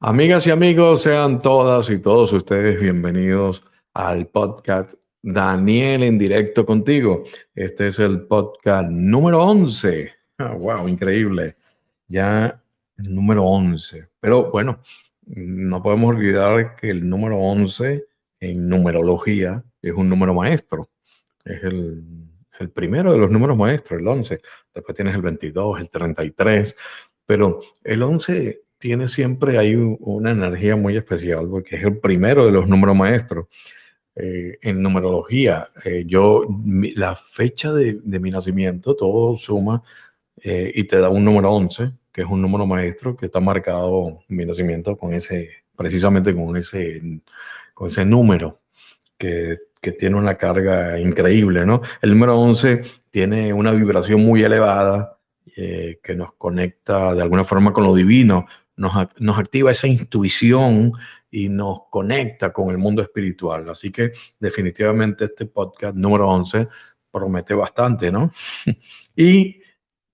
Amigas y amigos, sean todas y todos ustedes bienvenidos al podcast Daniel en directo contigo. Este es el podcast número 11. wow, increíble. Ya el número 11. Pero bueno, no podemos olvidar que el número 11 en numerología es un número maestro. Es el, el primero de los números maestros, el 11. Después tienes el 22, el 33. Pero el 11 tiene siempre ahí una energía muy especial porque es el primero de los números maestros. Eh, en numerología, eh, yo, la fecha de, mi nacimiento, todo suma eh, y te da un número 11, que es un número maestro que está marcado mi nacimiento con ese, precisamente con ese, con ese número que, que tiene una carga increíble, ¿no? El número 11 tiene una vibración muy elevada, que nos conecta de alguna forma con lo divino, nos, activa esa intuición y nos conecta con el mundo espiritual. Así que definitivamente este podcast número 11 promete bastante, ¿no? y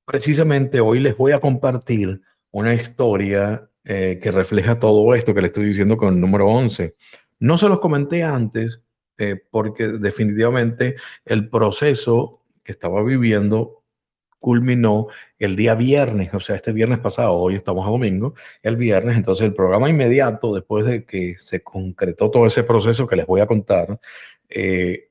precisamente hoy les voy a compartir una historia eh, que refleja todo esto que le estoy diciendo con el número 11. No se los comenté antes eh, porque definitivamente el proceso que estaba viviendo culminó el día viernes, o sea, este viernes pasado, hoy estamos a domingo, el viernes, entonces el programa inmediato, después de que se concretó todo ese proceso que les voy a contar, eh,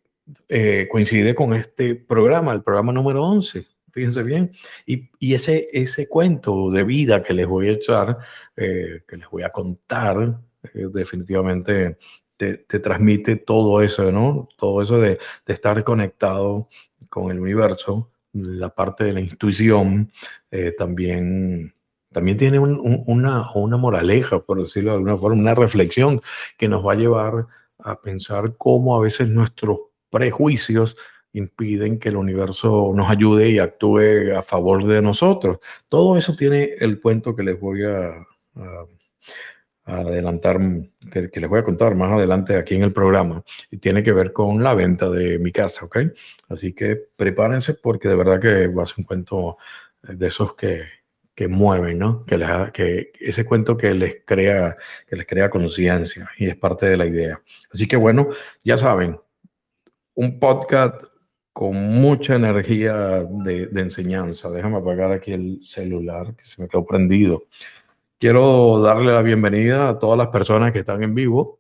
eh, coincide con este programa, el programa número 11, fíjense bien, y, y, ese, ese cuento de vida que les voy a echar, eh, que les voy a contar, definitivamente te, te, transmite todo eso, ¿no? Todo eso de, de estar conectado con el universo, la parte de la intuición eh, también, también tiene una, una moraleja, por decirlo de alguna forma, una reflexión que nos va a llevar a pensar cómo a veces nuestros prejuicios impiden que el universo nos ayude y actúe a favor de nosotros. Todo eso tiene el cuento que les voy a adelantar, que, les voy a contar más adelante aquí en el programa, y tiene que ver con la venta de mi casa, ¿ok? Así que prepárense porque de verdad que va a ser un cuento de esos que, que mueven, ¿no? Que, que ese cuento que les crea, que les crea conciencia y es parte de la idea. Así que bueno, ya saben, un podcast con mucha energía de, de enseñanza. Déjame apagar aquí el celular que se me quedó prendido. Quiero darle la bienvenida a todas las personas que están en vivo.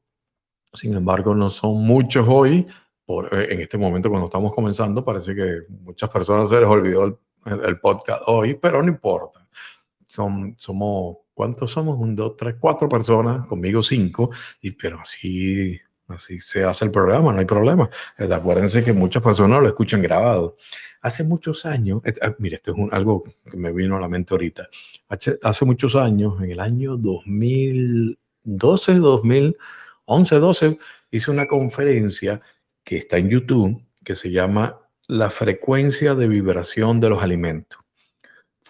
Sin embargo, no son muchos hoy. Por, eh, en este momento, cuando estamos comenzando, parece que muchas personas se les olvidó el, podcast hoy, pero no importa. Son, somos, ¿cuántos somos? Un, dos, tres, cuatro personas, conmigo cinco, y, pero así, así se hace el programa, no hay problema. Eh, acuérdense que muchas personas lo escuchan grabado. Hace muchos años, ah, mire, esto es algo que me vino a la mente ahorita. Hace, muchos años, en el año 2012, 2011, 12, hice una conferencia que está en YouTube, que se llama La frecuencia de vibración de los alimentos.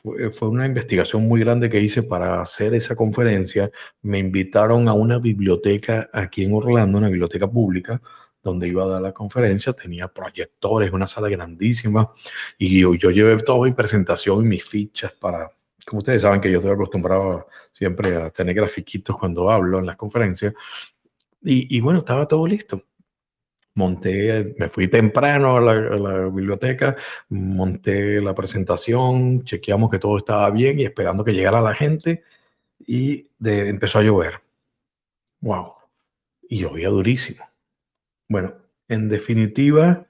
Fue, fue, una investigación muy grande que hice para hacer esa conferencia. Me invitaron a una biblioteca aquí en Orlando, una biblioteca pública, donde iba a dar la conferencia, tenía proyectores, una sala grandísima, y yo, yo llevé toda mi presentación y mis fichas para, como ustedes saben que yo estoy acostumbrado siempre a tener grafiquitos cuando hablo en las conferencias, y, y bueno, estaba todo listo. Monté, me fui temprano a la, biblioteca, monté la presentación, chequeamos que todo estaba bien y esperando que llegara la gente y empezó a llover. ¡Wow! Y llovía durísimo bueno, en definitiva,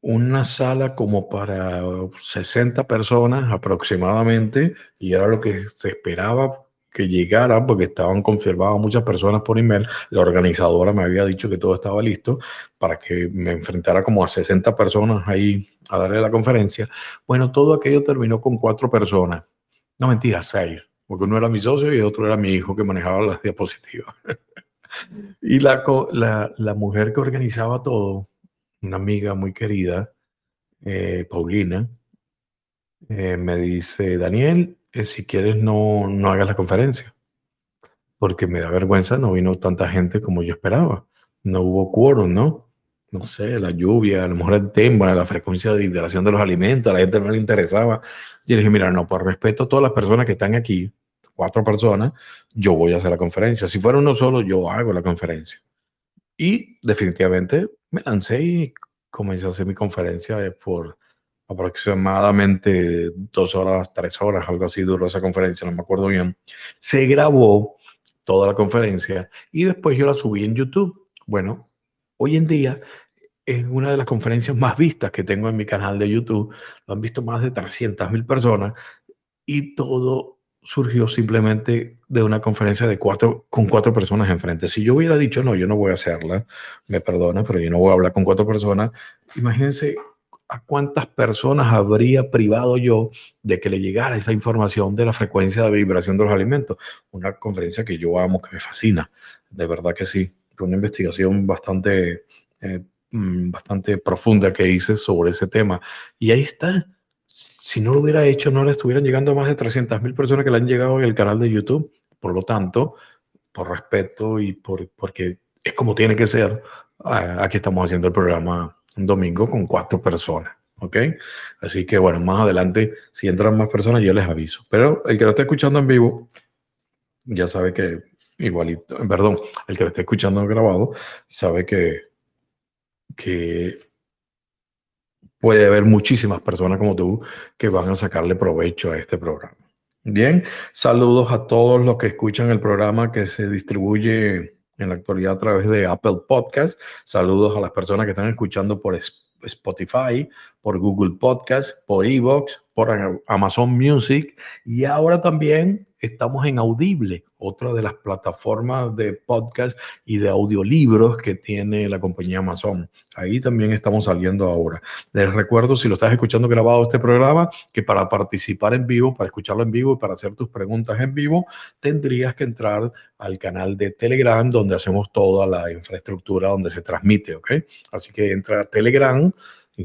una sala como para 60 personas aproximadamente, y era lo que se esperaba que llegara, porque estaban confirmadas muchas personas por email. La organizadora me había dicho que todo estaba listo para que me enfrentara como a 60 personas ahí a darle la conferencia. Bueno, todo aquello terminó con cuatro personas. No mentira, seis, porque uno era mi socio y otro era mi hijo que manejaba las diapositivas. Y la, la, la, mujer que organizaba todo, una amiga muy querida, eh, Paulina, eh, me dice, Daniel, eh, si quieres no, no hagas la conferencia, porque me da vergüenza, no vino tanta gente como yo esperaba. No hubo quórum, ¿no? No sé, la lluvia, a lo mejor el tema, la frecuencia de vibración de los alimentos, a la gente no le interesaba. Yo le dije, mira, no, por respeto a todas las personas que están aquí, cuatro personas, yo voy a hacer la conferencia. Si fuera uno solo, yo hago la conferencia. Y definitivamente me lancé y comencé a hacer mi conferencia por aproximadamente dos horas, tres horas, algo así duró esa conferencia, no me acuerdo bien. Se grabó toda la conferencia y después yo la subí en YouTube. Bueno, hoy en día es una de las conferencias más vistas que tengo en mi canal de YouTube. Lo han visto más de 300 mil personas y todo surgió simplemente de una conferencia de cuatro, con cuatro personas enfrente. Si yo hubiera dicho, no, yo no voy a hacerla, me perdona, pero yo no voy a hablar con cuatro personas, imagínense a cuántas personas habría privado yo de que le llegara esa información de la frecuencia de vibración de los alimentos. Una conferencia que yo amo, que me fascina, de verdad que sí. Fue una investigación bastante, eh, mm, bastante profunda que hice sobre ese tema. Y ahí está. Si no lo hubiera hecho, no le estuvieran llegando a más de 300 mil personas que le han llegado en el canal de YouTube. Por lo tanto, por respeto y por, porque es como tiene que ser, aquí estamos haciendo el programa un domingo con cuatro personas. ¿Ok? Así que bueno, más adelante, si entran más personas, yo les aviso. Pero el que lo esté escuchando en vivo, ya sabe que igualito, perdón, el que lo esté escuchando grabado, sabe que, que puede haber muchísimas personas como tú que van a sacarle provecho a este programa. Bien, saludos a todos los que escuchan el programa que se distribuye en la actualidad a través de Apple Podcast. Saludos a las personas que están escuchando por Spotify, por Google Podcast, por Evox, por Amazon Music y ahora también estamos en Audible, otra de las plataformas de podcast y de audiolibros que tiene la compañía Amazon. Ahí también estamos saliendo ahora. Les recuerdo, si lo estás escuchando grabado este programa, que para participar en vivo, para escucharlo en vivo y para hacer tus preguntas en vivo, tendrías que entrar al canal de Telegram donde hacemos toda la infraestructura donde se transmite, ¿ok? Así que entra a Telegram,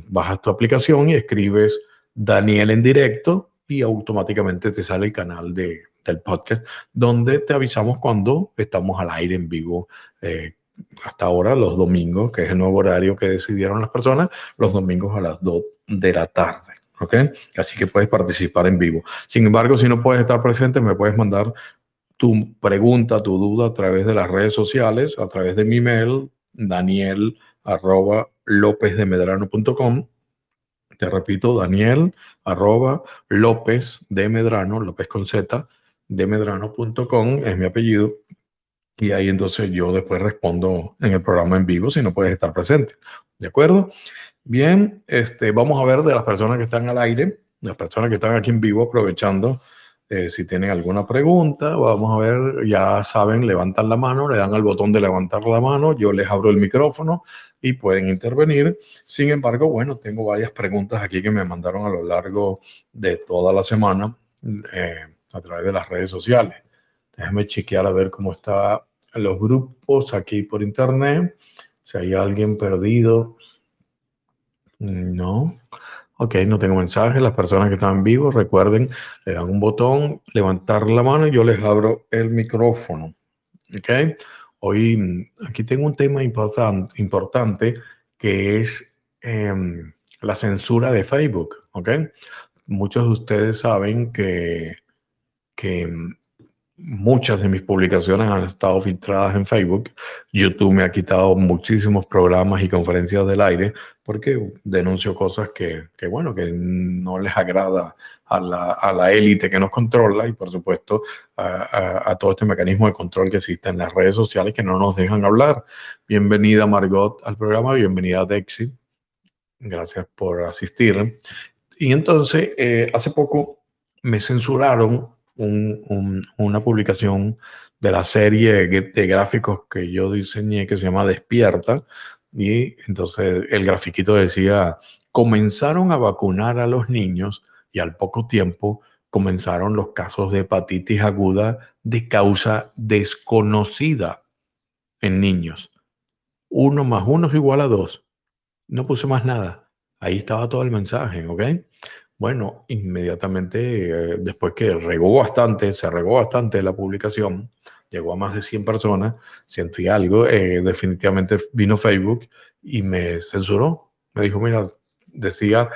bajas tu aplicación y escribes Daniel en directo y automáticamente te sale el canal de, del podcast donde te avisamos cuando estamos al aire en vivo. Eh, hasta ahora, los domingos, que es el nuevo horario que decidieron las personas, los domingos a las 2 de la tarde. ¿Ok? Así que puedes participar en vivo. Sin embargo, si no puedes estar presente, me puedes mandar tu pregunta, tu duda a través de las redes sociales, a través de mi mail, daniel arroba te repito, Daniel arroba López de Medrano, López con Z, de medrano.com es mi apellido. Y ahí entonces yo después respondo en el programa en vivo si no puedes estar presente. ¿De acuerdo? Bien, este, vamos a ver de las personas que están al aire, las personas que están aquí en vivo aprovechando eh, si tienen alguna pregunta, vamos a ver, ya saben, levantan la mano, le dan al botón de levantar la mano, yo les abro el micrófono y pueden intervenir. Sin embargo, bueno, tengo varias preguntas aquí que me mandaron a lo largo de toda la semana eh, a través de las redes sociales. Déjenme chequear a ver cómo están los grupos aquí por internet. Si hay alguien perdido. No. Ok, no tengo mensajes. Las personas que están vivos, recuerden, le dan un botón, levantar la mano y yo les abro el micrófono. Ok. Hoy aquí tengo un tema importante, que es em, la censura de Facebook. Ok. Muchos de ustedes saben que, que muchas de mis publicaciones han estado filtradas en Facebook. YouTube me ha quitado muchísimos programas y conferencias del aire porque denuncio cosas que, que bueno, que no les agrada a la, a la élite que nos controla y por supuesto a, todo este mecanismo de control que existe en las redes sociales que no nos dejan hablar. Bienvenida Margot al programa, bienvenida Dexy. Gracias por asistir. Y entonces, eh, hace poco me censuraron una publicación de la serie de gráficos que yo diseñé que se llama Despierta. Y entonces el grafiquito decía, comenzaron a vacunar a los niños y al poco tiempo comenzaron los casos de hepatitis aguda de causa desconocida en niños. Uno más uno es igual a dos. No puse más nada. Ahí estaba todo el mensaje, ¿ok? Bueno, inmediatamente, eh, después que regó bastante, se regó bastante la publicación, llegó a más de 100 personas, ciento y algo, eh, definitivamente vino Facebook y me censuró. Me dijo, mira, decía,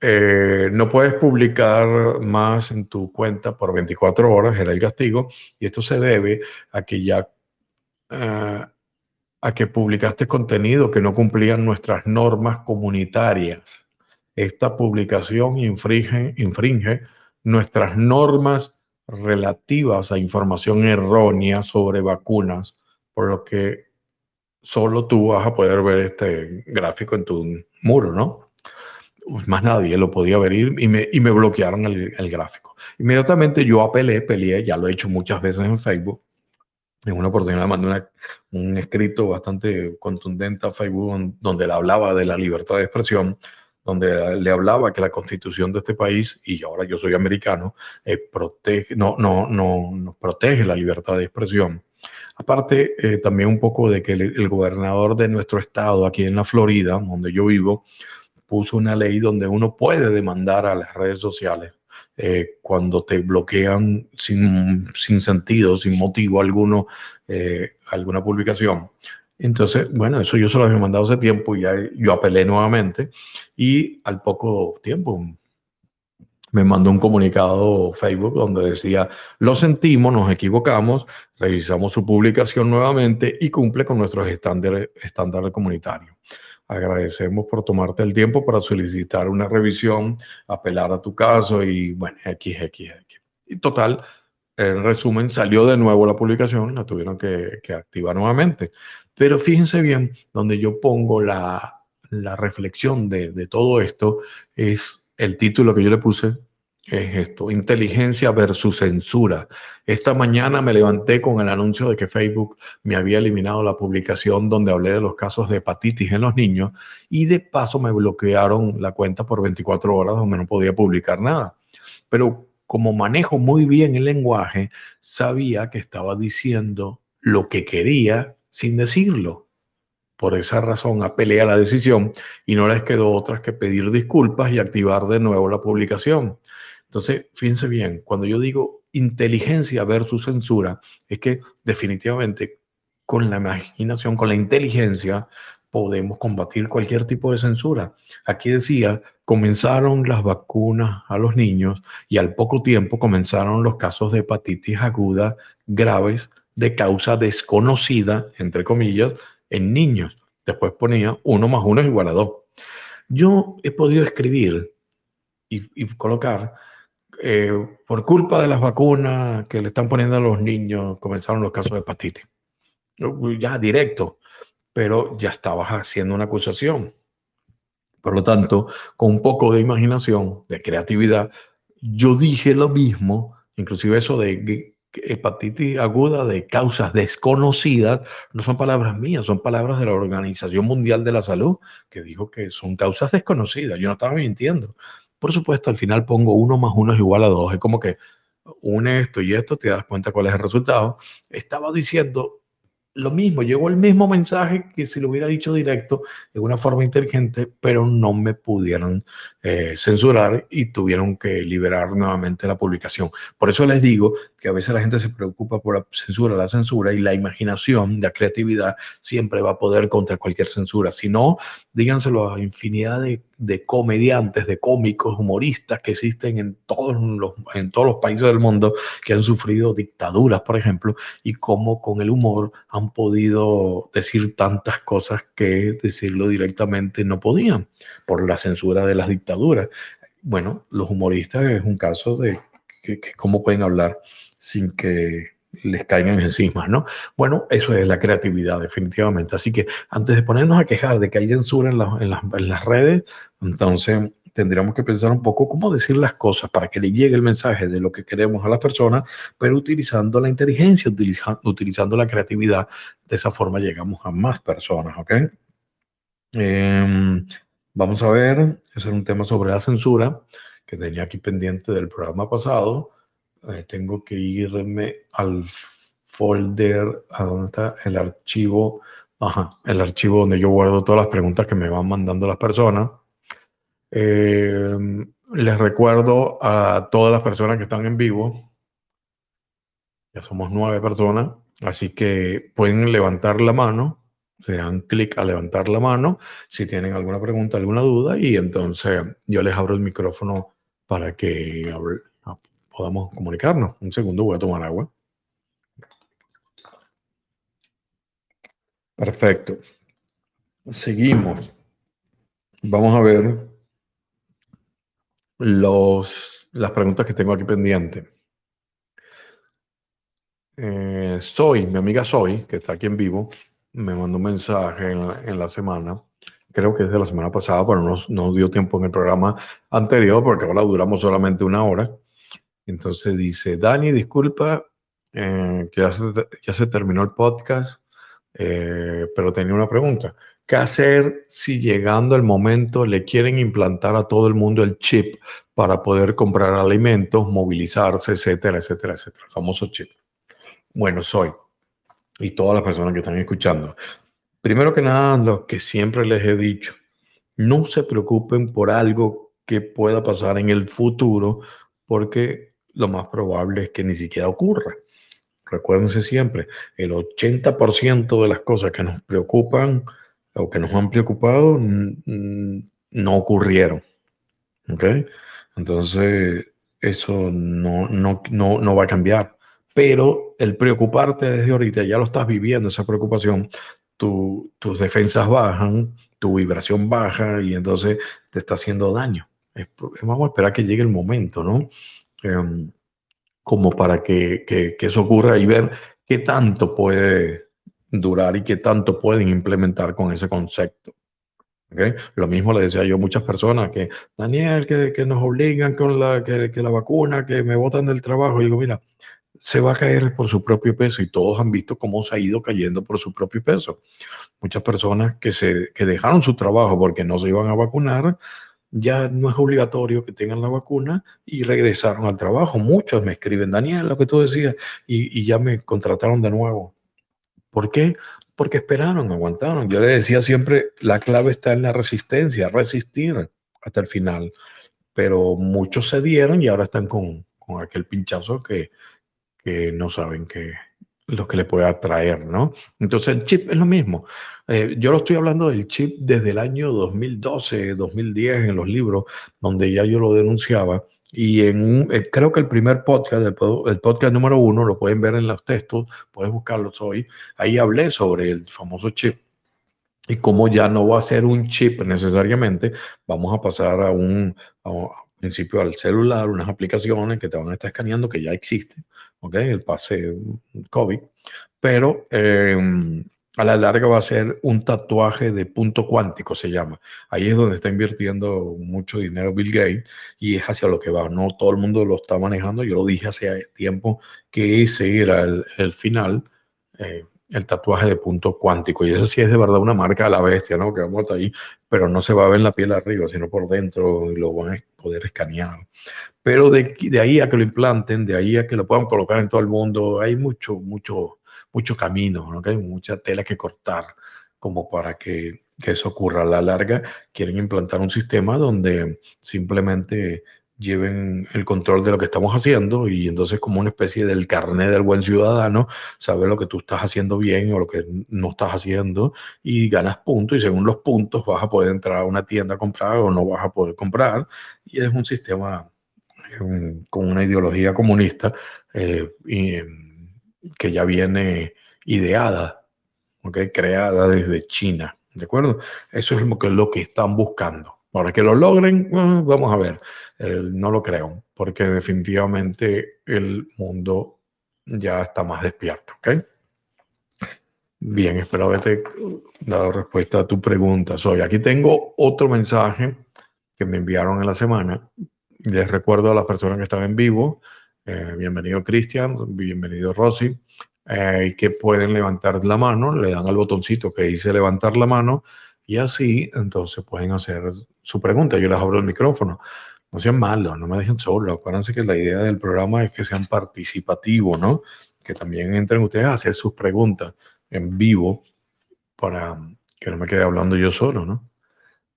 eh, no puedes publicar más en tu cuenta por 24 horas, era el castigo, y esto se debe a que ya a que publicaste contenido que no cumplían nuestras normas comunitarias. Esta publicación infringe, infringe nuestras normas relativas a información errónea sobre vacunas, por lo que solo tú vas a poder ver este gráfico en tu muro, ¿no? Pues más nadie lo podía ver y me, y me bloquearon el, el, gráfico. Inmediatamente yo apelé, peleé, ya lo he hecho muchas veces en Facebook. En una oportunidad mandé un escrito bastante contundente a Facebook donde le hablaba de la libertad de expresión, donde le hablaba que la constitución de este país, y ahora yo soy americano, eh, protege, no, no, no, nos protege la libertad de expresión. Aparte, eh, también un poco de que el, gobernador de nuestro estado, aquí en la Florida, donde yo vivo, puso una ley donde uno puede demandar a las redes sociales eh, cuando te bloquean sin, sin, sentido, sin motivo alguno, alguna publicación. Entonces, bueno, eso yo se lo había mandado hace tiempo y ya yo apelé nuevamente y al poco tiempo me mandó un comunicado Facebook donde decía, lo sentimos, nos equivocamos, revisamos su publicación nuevamente y cumple con nuestros estándares, estándares comunitarios. Agradecemos por tomarte el tiempo para solicitar una revisión, apelar a tu caso y bueno, X, X, X. Y total, en resumen, salió de nuevo la publicación, la tuvieron que, que activar nuevamente. Pero fíjense bien, donde yo pongo la, la reflexión de, de todo esto es el título que yo le puse, es esto, inteligencia versus censura. Esta mañana me levanté con el anuncio de que Facebook me había eliminado la publicación donde hablé de los casos de hepatitis en los niños y de paso me bloquearon la cuenta por 24 horas donde no podía publicar nada. Pero como manejo muy bien el lenguaje, sabía que estaba diciendo lo que quería sin decirlo. Por esa razón apelé a la decisión y no les quedó otra que pedir disculpas y activar de nuevo la publicación. Entonces, fíjense bien, cuando yo digo inteligencia versus censura, es que definitivamente con la imaginación, con la inteligencia, podemos combatir cualquier tipo de censura. Aquí decía, comenzaron las vacunas a los niños y al poco tiempo comenzaron los casos de hepatitis aguda graves de causa desconocida, entre comillas, en niños. Después ponía uno más uno es igual a dos. Yo he podido escribir y, y colocar eh, por culpa de las vacunas que le están poniendo a los niños, comenzaron los casos de hepatitis. Ya directo, pero ya estabas haciendo una acusación. Por lo tanto, con un poco de imaginación, de creatividad, yo dije lo mismo, inclusive eso de hepatitis aguda de causas desconocidas, no son palabras mías, son palabras de la Organización Mundial de la Salud, que dijo que son causas desconocidas. Yo no estaba mintiendo. Por supuesto, al final pongo uno más uno es igual a dos. Es como que une esto y esto, te das cuenta cuál es el resultado. Estaba diciendo lo mismo, llegó el mismo mensaje que si lo hubiera dicho directo de una forma inteligente, pero no me pudieron eh, censurar y tuvieron que liberar nuevamente la publicación. Por eso les digo que a veces la gente se preocupa por la censura, la censura y la imaginación, la creatividad siempre va a poder contra cualquier censura. Si no, díganselo a infinidad de, de comediantes, de cómicos, humoristas que existen en todos, los, en todos los países del mundo que han sufrido dictaduras, por ejemplo, y cómo con el humor han podido decir tantas cosas que decirlo directamente no podían por la censura de las dictaduras. Bueno, los humoristas es un caso de que, cómo pueden hablar sin que les caigan encima, ¿no? Bueno, eso es la creatividad, definitivamente. Así que antes de ponernos a quejar de que hay censura en, en, las, en las redes, entonces tendríamos que pensar un poco cómo decir las cosas para que le llegue el mensaje de lo que queremos a las personas, pero utilizando la inteligencia, utilizando la creatividad. De esa forma llegamos a más personas, ¿ok? Eh, vamos a ver, ese es un tema sobre la censura que tenía aquí pendiente del programa pasado. Eh, tengo que irme al folder, a dónde está el archivo, ajá, el archivo donde yo guardo todas las preguntas que me van mandando las personas. Eh, les recuerdo a todas las personas que están en vivo, ya somos nueve personas, así que pueden levantar la mano se dan clic a levantar la mano si tienen alguna pregunta, alguna duda y entonces yo les abro el micrófono para que podamos comunicarnos. Un segundo, voy a tomar agua. Perfecto. Seguimos. Vamos a ver los, las preguntas que tengo aquí pendientes. Eh, soy, mi amiga Soy, que está aquí en vivo, me mandó un mensaje en la, semana, creo que es de la semana pasada, pero no nos dio tiempo en el programa anterior porque ahora duramos solamente una hora. Entonces dice, Dani, disculpa, eh, que ya se, terminó el podcast, eh, pero tenía una pregunta. ¿Qué hacer si llegando el momento le quieren implantar a todo el mundo el chip para poder comprar alimentos, movilizarse, etcétera, etcétera, etcétera? El famoso chip. Bueno, soy y todas las personas que están escuchando. Primero que nada, lo que siempre les he dicho, no se preocupen por algo que pueda pasar en el futuro, porque lo más probable es que ni siquiera ocurra. Recuérdense siempre, el 80% de las cosas que nos preocupan o que nos han preocupado no ocurrieron. ¿Ok? Entonces, eso no, no, no, no va a cambiar pero el preocuparte desde ahorita, ya lo estás viviendo, esa preocupación, tus defensas bajan, tu vibración baja y entonces te está haciendo daño. vamos a esperar que llegue el momento, ¿no? Em, como para que, que, eso ocurra y ver qué tanto puede durar y qué tanto pueden implementar con ese concepto. ¿Okay? Lo mismo le decía yo a muchas personas que, Daniel, que, que nos obligan con la, que, que, la vacuna, que me botan del trabajo. Y digo, mira, se va a caer por su propio peso y todos han visto cómo se ha ido cayendo por su propio peso. Muchas personas que, se, que dejaron su trabajo porque no se iban a vacunar, ya no es obligatorio que tengan la vacuna y regresaron al trabajo. Muchos me escriben, Daniel, lo que tú decías, y, y ya me contrataron de nuevo. ¿Por qué? Porque esperaron, aguantaron. Yo le decía siempre, la clave está en la resistencia, resistir hasta el final. Pero muchos se dieron y ahora están con, con aquel pinchazo que, que no saben qué lo que le puede atraer, ¿no? Entonces el chip es lo mismo. Eh, yo lo estoy hablando del chip desde el año 2012, 2010 en los libros, donde ya yo lo denunciaba. Y en eh, creo que el primer podcast, el, el, podcast número uno, lo pueden ver en los textos, pueden buscarlos hoy. Ahí hablé sobre el famoso chip y cómo ya no va a ser un chip necesariamente, vamos a pasar a un, a, principio al celular, unas aplicaciones que te van a estar escaneando que ya existen, ¿ok? El pase COVID, pero em, a la larga va a ser un tatuaje de punto cuántico, se llama. Ahí es donde está invirtiendo mucho dinero Bill Gates y es hacia lo que va. No todo el mundo lo está manejando. Yo lo dije hace tiempo que ese era el, final. Eh, el tatuaje de punto cuántico. Y eso sí es de verdad una marca a la bestia, ¿no? Que vamos ahí, pero no se va a ver en la piel arriba, sino por dentro y lo van a poder escanear. Pero de, de ahí a que lo implanten, de ahí a que lo puedan colocar en todo el mundo, hay mucho, mucho, mucho camino, ¿no? hay mucha tela que cortar como para que, que eso ocurra a la larga. Quieren implantar un sistema donde simplemente lleven el control de lo que estamos haciendo y entonces como una especie del carnet del buen ciudadano, saber lo que tú estás haciendo bien o lo que no estás haciendo y ganas puntos y según los puntos vas a poder entrar a una tienda a comprar o no vas a poder comprar y es un sistema con una ideología comunista eh, em, que ya viene ideada, ¿okay? creada desde China, ¿de acuerdo? Eso es lo que, lo que están buscando. Ahora que lo logren, vamos a ver. no lo creo, porque definitivamente el mundo ya está más despierto. ¿ok? Bien, espero haberte dado respuesta a tu pregunta. Soy aquí tengo otro mensaje que me enviaron en la semana. Les recuerdo a las personas que están en vivo. Eh, bienvenido Cristian, bienvenido Rosy, eh, que pueden levantar la mano, le dan al botoncito que dice levantar la mano y así entonces pueden hacer su pregunta. Yo les abro el micrófono. No sean malos, no me dejen solo. Acuérdense que la idea del programa es que sean participativos, ¿no? Que también entren ustedes a hacer sus preguntas en vivo para que no me quede hablando yo solo, ¿no?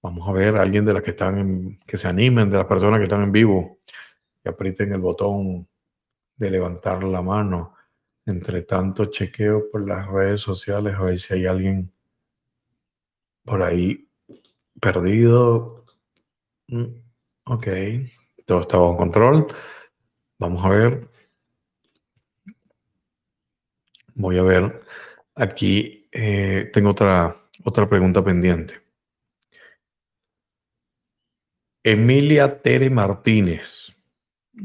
Vamos a ver a alguien de las que están, que se animen, de las personas que están en vivo, que aprieten el botón de levantar la mano. Entre tanto, chequeo por las redes sociales a ver si hay alguien por ahí perdido. Mm, ok, todo está bajo control. Vamos a ver. Voy a ver. Aquí eh, tengo otra, otra pregunta pendiente. Emilia Tere Martínez.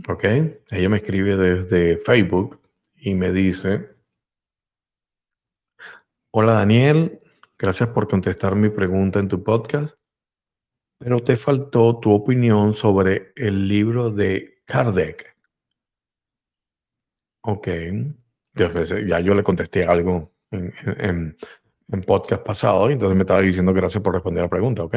Ok, ella me escribe desde Facebook y me dice, hola Daniel, gracias por contestar mi pregunta en tu podcast, pero te faltó tu opinión sobre el libro de Kardec. Ok, ya yo le contesté algo en, en, podcast pasado, y entonces me estaba diciendo gracias por responder la pregunta, ¿ok?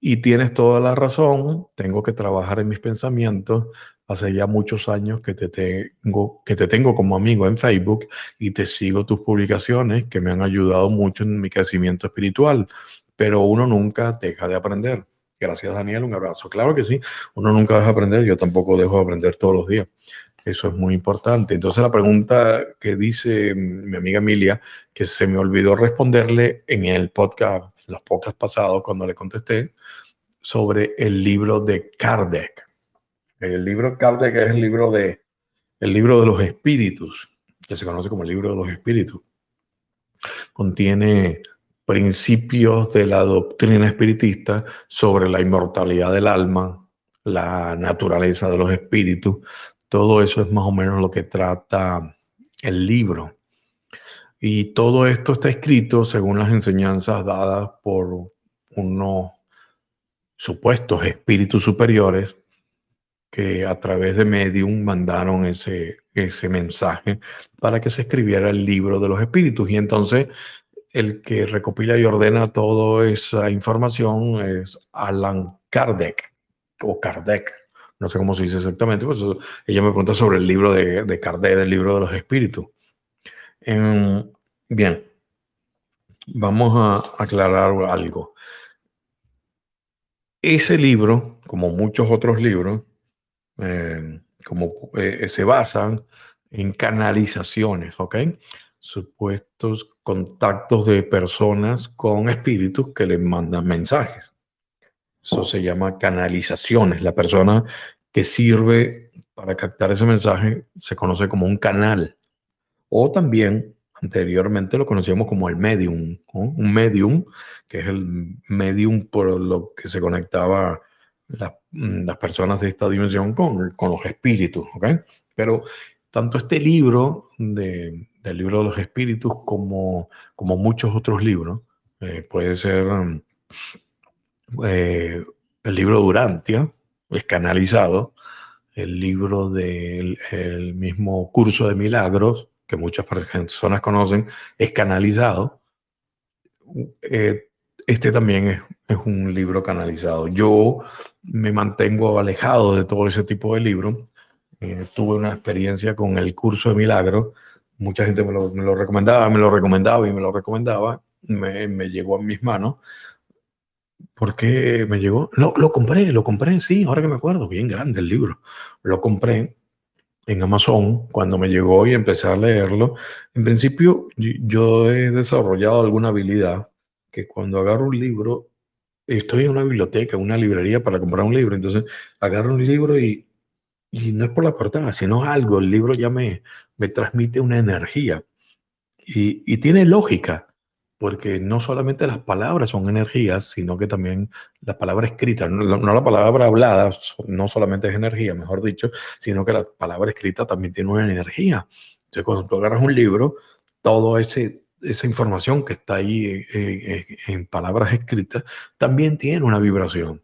Y tienes toda la razón, tengo que trabajar en mis pensamientos. Hace ya muchos años que te tengo, que te tengo como amigo en Facebook y te sigo tus publicaciones que me han ayudado mucho en mi crecimiento espiritual. Pero uno nunca deja de aprender. Gracias, Daniel. Un abrazo. Claro que sí, uno nunca deja de aprender. Yo tampoco dejo de aprender todos los días. Eso es muy importante. Entonces la pregunta que dice mi amiga Emilia, que se me olvidó responderle en el podcast los podcasts pasados cuando le contesté sobre el libro de Kardec. El libro Kardec es el libro de, el libro de los espíritus, que se conoce como el libro de los espíritus. Contiene principios de la doctrina espiritista sobre la inmortalidad del alma, la naturaleza de los espíritus. Todo eso es más o menos lo que trata el libro. Y todo esto está escrito según las enseñanzas dadas por unos supuestos espíritus superiores que a través de Medium mandaron ese, ese mensaje para que se escribiera el libro de los espíritus. Y entonces el que recopila y ordena toda esa información es Alan Kardec o Kardec. No sé cómo se dice exactamente. Pues ella me pregunta sobre el libro de, de Kardec, el libro de los espíritus. bien, vamos a aclarar algo. Ese libro, como muchos otros libros, eh, como, eh, se basan en canalizaciones, ¿ok? Supuestos contactos de personas con espíritus que les mandan mensajes. Eso se llama canalizaciones. La persona que sirve para captar ese mensaje se conoce como un canal. O también Anteriormente lo conocíamos como el medium, un medium, que es el medium por lo que se conectaba mm, las personas de esta dimensión con, con los espíritus, ¿ok? Pero tanto este libro de, del libro de los espíritus como, como muchos otros libros, eh, puede ser mm, eh, el libro Durantia, es canalizado, el libro del mismo curso de milagros, que muchas personas conocen, es canalizado. Eh, este también es, es, un libro canalizado. Yo me mantengo alejado de todo ese tipo de libros. Eh, tuve una experiencia con el curso de milagros. Mucha gente me lo, me lo, recomendaba, me lo recomendaba y me lo recomendaba. Me, me llegó a mis manos. ¿Por qué me llegó? Lo compré, lo compré, sí, ahora que me acuerdo, bien grande el libro. Lo compré en Amazon cuando me llegó y empecé a leerlo. En principio, yo he desarrollado alguna habilidad que cuando agarro un libro, estoy en una biblioteca, una librería para comprar un libro, entonces agarro un libro y, no es por la portada, sino algo, el libro ya me, me transmite una energía y tiene lógica porque no solamente las palabras son energías, sino que también la palabra escrita, no, la palabra hablada, no solamente es energía, mejor dicho, sino que la palabra escrita también tiene una energía. Entonces, cuando tú agarras un libro, toda esa información que está ahí eh, eh, en palabras escritas también tiene una vibración.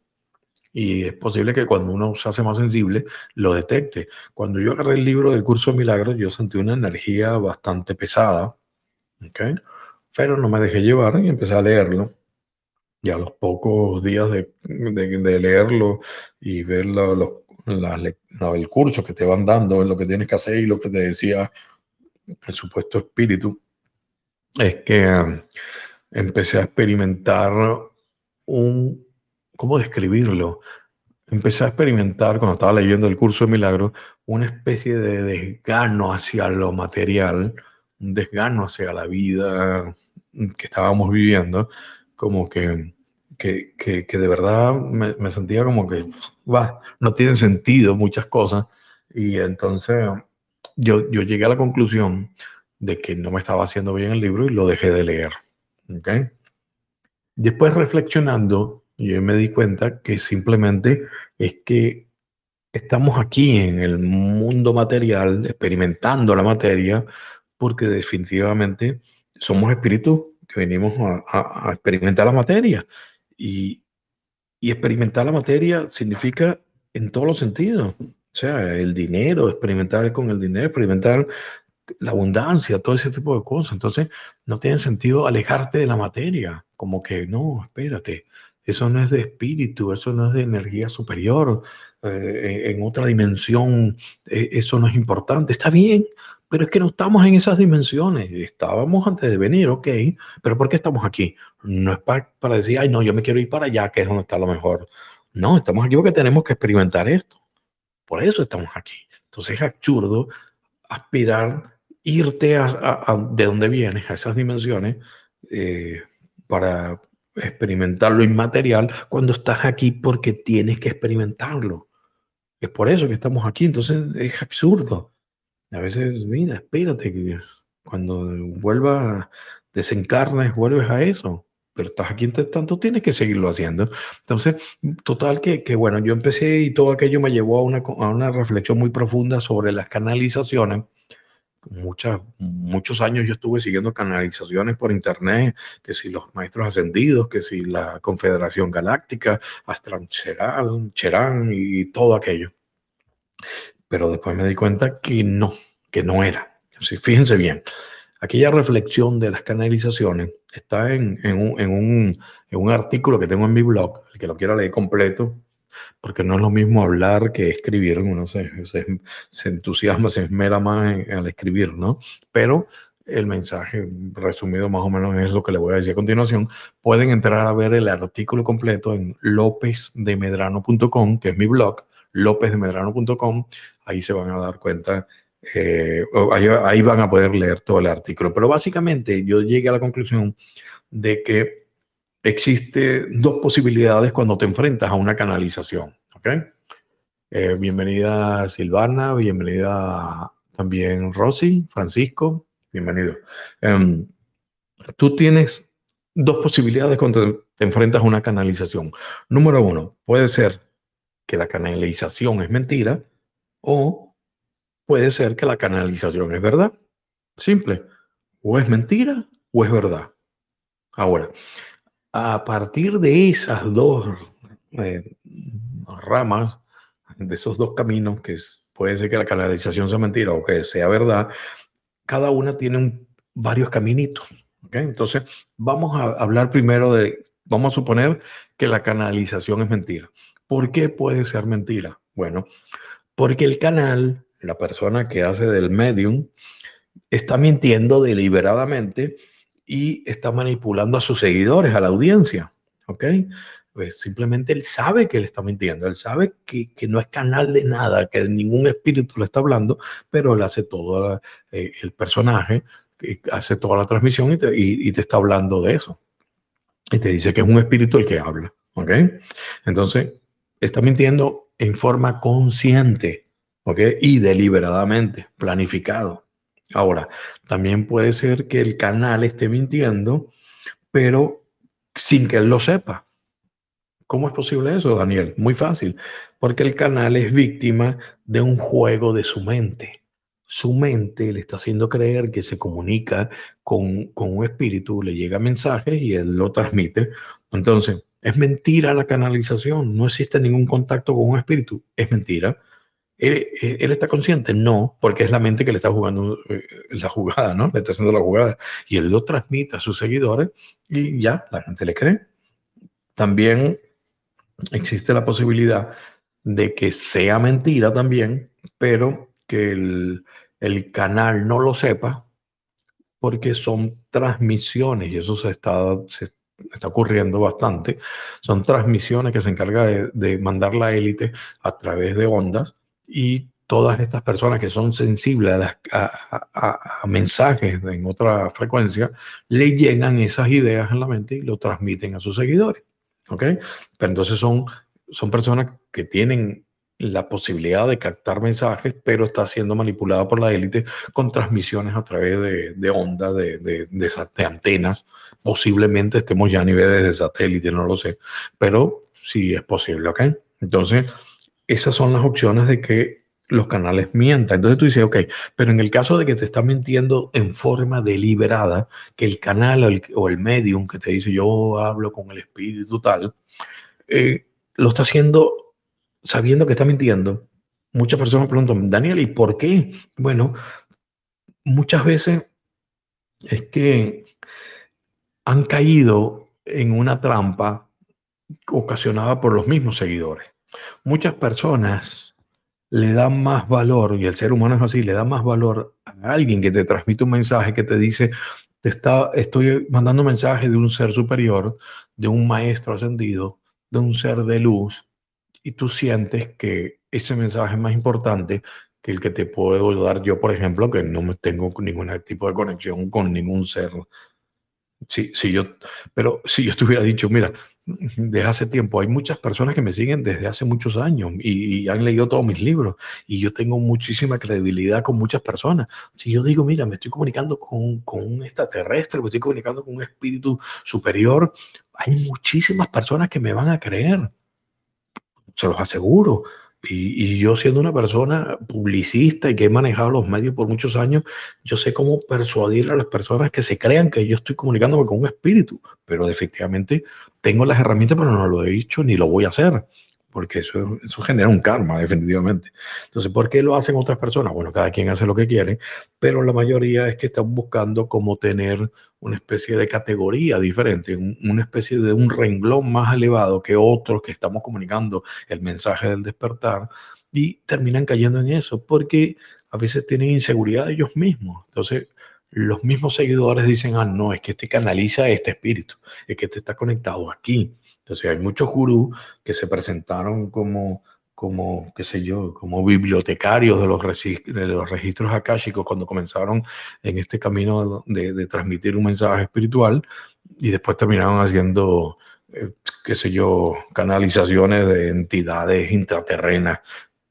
Y es posible que cuando uno se hace más sensible, lo detecte. Cuando yo agarré el libro del curso de milagros, yo sentí una energía bastante pesada. ¿okay? Pero no me dejé llevar y empecé a leerlo. Y a los pocos días de, leerlo y ver lo, el curso que te van dando, lo que tienes que hacer y lo que te decía el supuesto espíritu, es que um, empecé a experimentar un, ¿cómo describirlo? Empecé a experimentar, cuando estaba leyendo el curso de milagros, una especie de desgano hacia lo material, un desgano hacia la vida que estábamos viviendo, como que, que, que, de verdad me, me, sentía como que, va, no tienen sentido muchas cosas. Y entonces yo, yo llegué a la conclusión de que no me estaba haciendo bien el libro y lo dejé de leer. Después reflexionando, yo me di cuenta que simplemente es que estamos aquí en el mundo material, experimentando la materia, porque definitivamente somos espíritus que venimos a, experimentar la materia. Y, experimentar la materia significa en todos los sentidos. O sea, el dinero, experimentar con el dinero, experimentar la abundancia, todo ese tipo de cosas. Entonces, no tiene sentido alejarte de la materia, como que no, espérate, eso no es de espíritu, eso no es de energía superior, eh, en otra dimensión, eh, eso no es importante. Está bien, pero es que no estamos en esas dimensiones. Estábamos antes de venir, ok, pero ¿por qué estamos aquí? No es para, para decir, ay, no, yo me quiero ir para allá, que es donde está lo mejor. No, estamos aquí porque tenemos que experimentar esto. Por eso estamos aquí. Entonces es absurdo aspirar, irte a, de donde vienes, a esas dimensiones, eh, para experimentar lo inmaterial cuando estás aquí porque tienes que experimentarlo. Es por eso que estamos aquí. Entonces es absurdo. A veces, mira, espérate que cuando vuelvas, desencarnes, vuelves a eso. Pero estás aquí entre tanto, tienes que seguirlo haciendo. Entonces, total que, que bueno, yo empecé y todo aquello me llevó a una, a una reflexión muy profunda sobre las canalizaciones muchas, muchos años yo estuve siguiendo canalizaciones por internet, que si los maestros ascendidos, que si la Confederación Galáctica, Astran Cherán y todo aquello. Pero después me di cuenta que no, que no era. Sí, fíjense bien, aquella reflexión de las canalizaciones está en, en, un, en, un, artículo que tengo en mi blog, el que lo quiera leer completo, porque no es lo mismo hablar que escribir, uno se, se, entusiasma, se esmera más al escribir, ¿no? Pero el mensaje resumido más o menos es lo que le voy a decir a continuación. Pueden entrar a ver el artículo completo en lopezdemedrano.com, que es mi blog, lopezdemedrano.com, ahí se van a dar cuenta, eh, ahí, van a poder leer todo el artículo. Pero básicamente yo llegué a la conclusión de que existe dos posibilidades cuando te enfrentas a una canalización. Eh, bienvenida Silvana, bienvenida también Rosy, Francisco, bienvenido. Em, tú tienes dos posibilidades cuando te enfrentas a una canalización. Número uno, puede ser que la canalización es mentira o puede ser que la canalización es verdad. Simple. O es mentira o es verdad. Ahora, a partir de esas dos eh, ramas, de esos dos caminos, que puede ser que la canalización sea mentira o que sea verdad, cada una tiene varios caminitos. Entonces, vamos a hablar primero de, vamos a suponer que la canalización es mentira. ¿Por qué puede ser mentira? Bueno, porque el canal, la persona que hace del medium, está mintiendo deliberadamente y está manipulando a sus seguidores, a la audiencia. ¿Ok? Pues simplemente él sabe que él está mintiendo, él sabe que, no es canal de nada, que ningún espíritu le está hablando, pero él hace todo eh, el personaje, hace toda la transmisión y te, y te, está hablando de eso. Y te dice que es un espíritu el que habla. ¿Ok? Entonces, está mintiendo en forma consciente. ¿Ok? Y deliberadamente, planificado. Ahora, también puede ser que el canal esté mintiendo, pero sin que él lo sepa. ¿Cómo es posible eso, Daniel? Muy fácil, porque el canal es víctima de un juego de su mente. Su mente le está haciendo creer que se comunica con, con un espíritu, le llega mensajes y él lo transmite. Entonces, es mentira la canalización, no existe ningún contacto con un espíritu, es mentira. ¿Él, está consciente? No, porque es la mente que le está jugando eh, la jugada, ¿no? Le está haciendo la jugada. Y él lo transmite a sus seguidores y ya, la gente le cree. También existe la posibilidad de que sea mentira también, pero que el, el canal no lo sepa, porque son transmisiones y eso se está, está ocurriendo bastante. Son transmisiones que se encarga de, de mandar la élite a través de ondas y todas estas personas que son sensibles a, mensajes en otra frecuencia, le llegan esas ideas en la mente y lo transmiten a sus seguidores. ¿Ok? Pero entonces son, son personas que tienen la posibilidad de captar mensajes, pero está siendo manipulada por la élite con transmisiones a través de, de ondas, de, de, de, antenas. Posiblemente estemos ya a niveles de satélite, no lo sé, pero sí es posible, ¿ok? Entonces, esas son las opciones de que los canales mientan. Entonces tú dices, ok, pero en el caso de que te está mintiendo en forma deliberada, que el canal o el, o el medium que te dice yo hablo con el espíritu tal, eh, lo está haciendo sabiendo que está mintiendo, muchas personas preguntan, Daniel, ¿y por qué? Bueno, muchas veces es que han caído en una trampa ocasionada por los mismos seguidores. Muchas personas le dan más valor, y el ser humano es así, le da más valor a alguien que te transmite un mensaje que te dice, está, estoy mandando un mensaje de un ser superior, de un maestro ascendido, de un ser de luz, y tú sientes que ese mensaje es más importante que el que te puedo dar yo, por ejemplo, que no tengo ningún tipo de conexión con ningún ser. Sí, sí, yo, pero si yo te hubiera dicho, mira, desde hace tiempo hay muchas personas que me siguen desde hace muchos años y, han leído todos mis libros y yo tengo muchísima credibilidad con muchas personas. Si yo digo, mira, me estoy comunicando con, con un extraterrestre, me estoy comunicando con un espíritu superior, hay muchísimas personas que me van a creer se los aseguro. Y, yo siendo una persona publicista y que he manejado los medios por muchos años, yo sé cómo persuadir a las personas que se crean que yo estoy comunicándome con un espíritu, pero efectivamente tengo las herramientas, pero no lo he dicho ni lo voy a hacer porque eso, eso genera un karma, definitivamente. Entonces, ¿por qué lo hacen otras personas? Bueno, cada quien hace lo que quiere, pero la mayoría es que están buscando cómo tener una especie de categoría diferente, una especie de un renglón más elevado que otros que estamos comunicando el mensaje del despertar y terminan cayendo en eso, porque a veces tienen inseguridad ellos mismos. Entonces, los mismos seguidores dicen, ah, no, es que este canaliza este espíritu, es que este está conectado aquí entonces hay muchos gurús que se presentaron como, como, qué sé yo, como bibliotecarios de los, registros akáshicos cuando comenzaron en este camino de, transmitir un mensaje espiritual y después terminaron haciendo, eh, qué sé yo, canalizaciones de entidades intraterrenas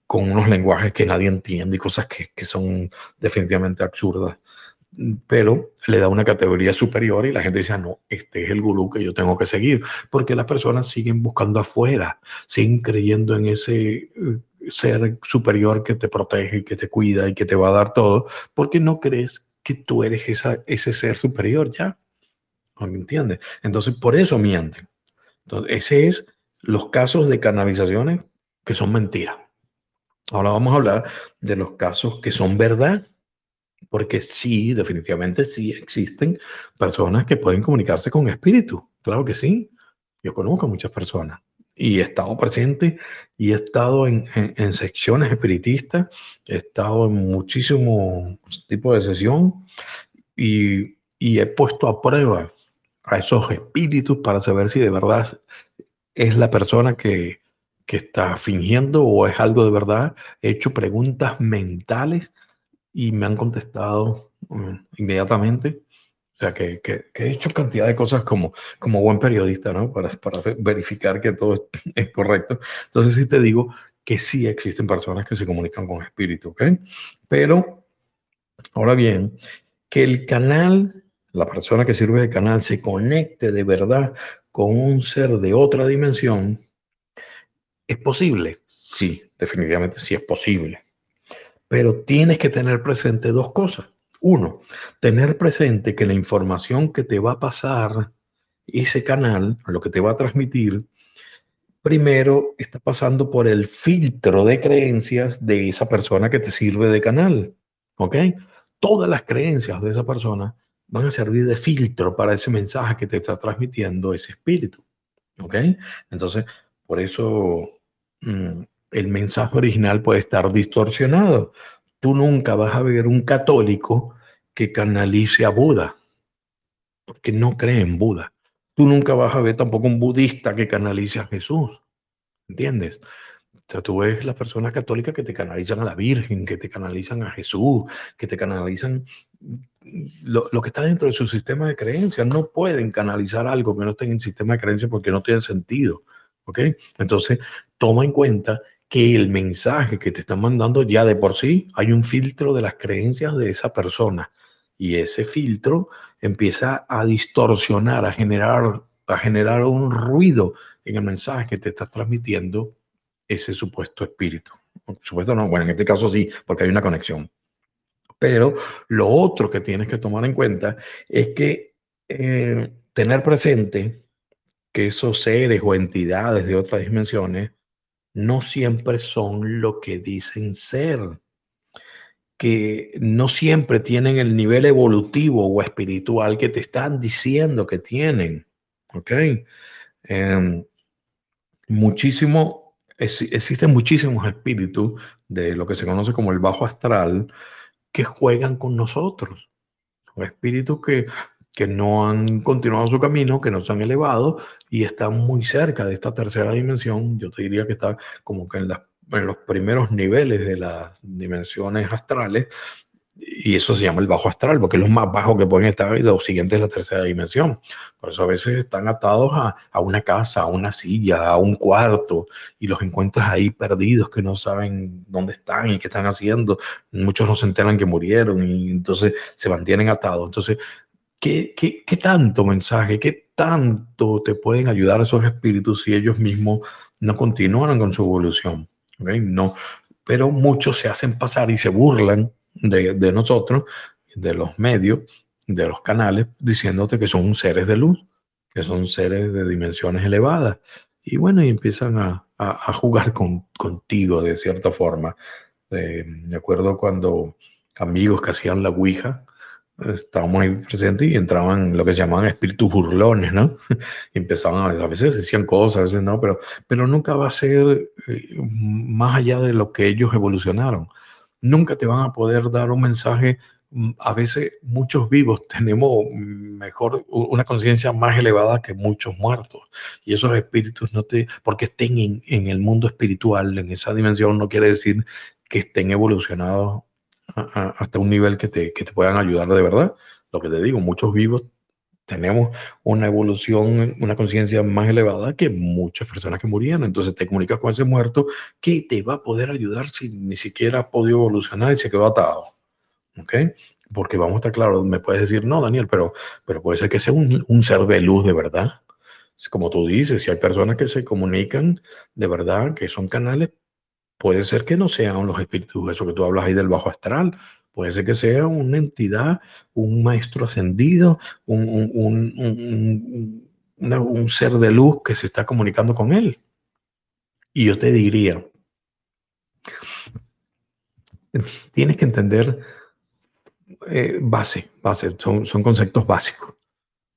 con unos lenguajes que nadie entiende y cosas que, que son definitivamente absurdas pero le da una categoría superior y la gente dice, ah, no, este es el gurú que yo tengo que seguir, porque las personas siguen buscando afuera, siguen creyendo en ese eh, ser superior que te protege, que te cuida y que te va a dar todo, porque no crees que tú eres esa, ese ser superior ya. ¿Me entiendes? Entonces, por eso mienten. Entonces, ese es los casos de canalizaciones que son mentiras. Ahora vamos a hablar de los casos que son verdad porque sí, definitivamente sí existen personas que pueden comunicarse con espíritu. Claro que sí. Yo conozco a muchas personas y he estado presente y he estado en, en, secciones espiritistas, he estado en muchísimos tipos de sesión y, y he puesto a prueba a esos espíritus para saber si de verdad es la persona que, que está fingiendo o es algo de verdad. He hecho preguntas mentales y me han contestado mm, inmediatamente. O sea, que, he hecho cantidad de cosas como, buen periodista, ¿no? Para, verificar que todo es, correcto. Entonces sí te digo que sí existen personas que se comunican con espíritu, ¿ok? Pero, ahora bien, que el canal, la persona que sirve de canal, se conecte de verdad con un ser de otra dimensión, ¿es posible? Sí, definitivamente sí es posible. Pero tienes que tener presente dos cosas. Uno, tener presente que la información que te va a pasar ese canal, lo que te va a transmitir, primero está pasando por el filtro de creencias de esa persona que te sirve de canal. ¿Ok? Todas las creencias de esa persona van a servir de filtro para ese mensaje que te está transmitiendo ese espíritu. ¿Ok? Entonces, por eso mm, el mensaje original puede estar distorsionado. Tú nunca vas a ver un católico que canalice a Buda, porque no cree en Buda. Tú nunca vas a ver tampoco un budista que canalice a Jesús. ¿Entiendes? O sea, tú ves las personas católicas que te canalizan a la Virgen, que te canalizan a Jesús, que te canalizan lo, que está dentro de su sistema de creencias. No pueden canalizar algo que no esté en el sistema de creencias porque no tiene sentido. ¿Ok? Entonces, toma en cuenta que el mensaje que te están mandando ya de por sí hay un filtro de las creencias de esa persona. Y ese filtro empieza a distorsionar, a generar, a generar un ruido en el mensaje que te está transmitiendo ese supuesto espíritu. Supuesto no, bueno, en este caso sí, porque hay una conexión. Pero lo otro que tienes que tomar en cuenta es que eh, tener presente que esos seres o entidades de otras dimensiones no siempre son lo que dicen ser, que no siempre tienen el nivel evolutivo o espiritual que te están diciendo que tienen. ¿Ok? Em, muchísimo existen muchísimos espíritus de lo que se conoce como el bajo astral que juegan con nosotros. Espíritus que, que no han continuado su camino, que no se han elevado y están muy cerca de esta tercera dimensión. Yo te diría que está como que en, los primeros niveles de las dimensiones astrales y eso se llama el bajo astral, porque es lo más bajo que pueden estar y lo siguiente es la tercera dimensión. Por eso a veces están atados a, a, una casa, a una silla, a un cuarto, y los encuentras ahí perdidos que no saben dónde están y qué están haciendo. Muchos no se enteran que murieron y entonces se mantienen atados. Entonces, ¿qué, qué, qué tanto mensaje, qué tanto te pueden ayudar esos espíritus si ellos mismos no continúan con su evolución? ¿Okay? No, pero muchos se hacen pasar y se burlan de, nosotros, de los medios, de los canales, diciéndote que son seres de luz, que son seres de dimensiones elevadas. Y bueno, y empiezan a, a, jugar con, contigo de cierta forma. Eh, me acuerdo cuando amigos que hacían la Ouija, estábamos ahí presentes y entraban lo que se llamaban espíritus burlones, ¿no? Empezaban a, a veces decían cosas, a veces no, pero, pero nunca va a ser eh, más allá de lo que ellos evolucionaron nunca te van a poder dar un mensaje. Mm, a veces muchos vivos tenemos mejor, una conciencia más elevada que muchos muertos. Y esos espíritus no te, porque estén en, en el mundo espiritual, en esa dimensión, no quiere decir que estén evolucionados hasta un nivel que te, que te puedan ayudar de verdad. Lo que te digo, muchos vivos tenemos una evolución, una conciencia más elevada que muchas personas que murieron. Entonces te comunicas con ese muerto que te va a poder ayudar si ni siquiera ha podido evolucionar y se quedó atado. ¿Ok? Porque vamos a estar claros, me puedes decir, no, Daniel, pero, pero puede ser que sea un, un ser de luz de verdad. Como tú dices, si hay personas que se comunican de verdad, que son canales, puede ser que no sean los espíritus, eso que tú hablas ahí del bajo astral, Puede ser que sea una entidad, un maestro ascendido, un, ser de luz que se está comunicando con él. Y yo te diría, tienes que entender eh, base, base, son, son conceptos básicos.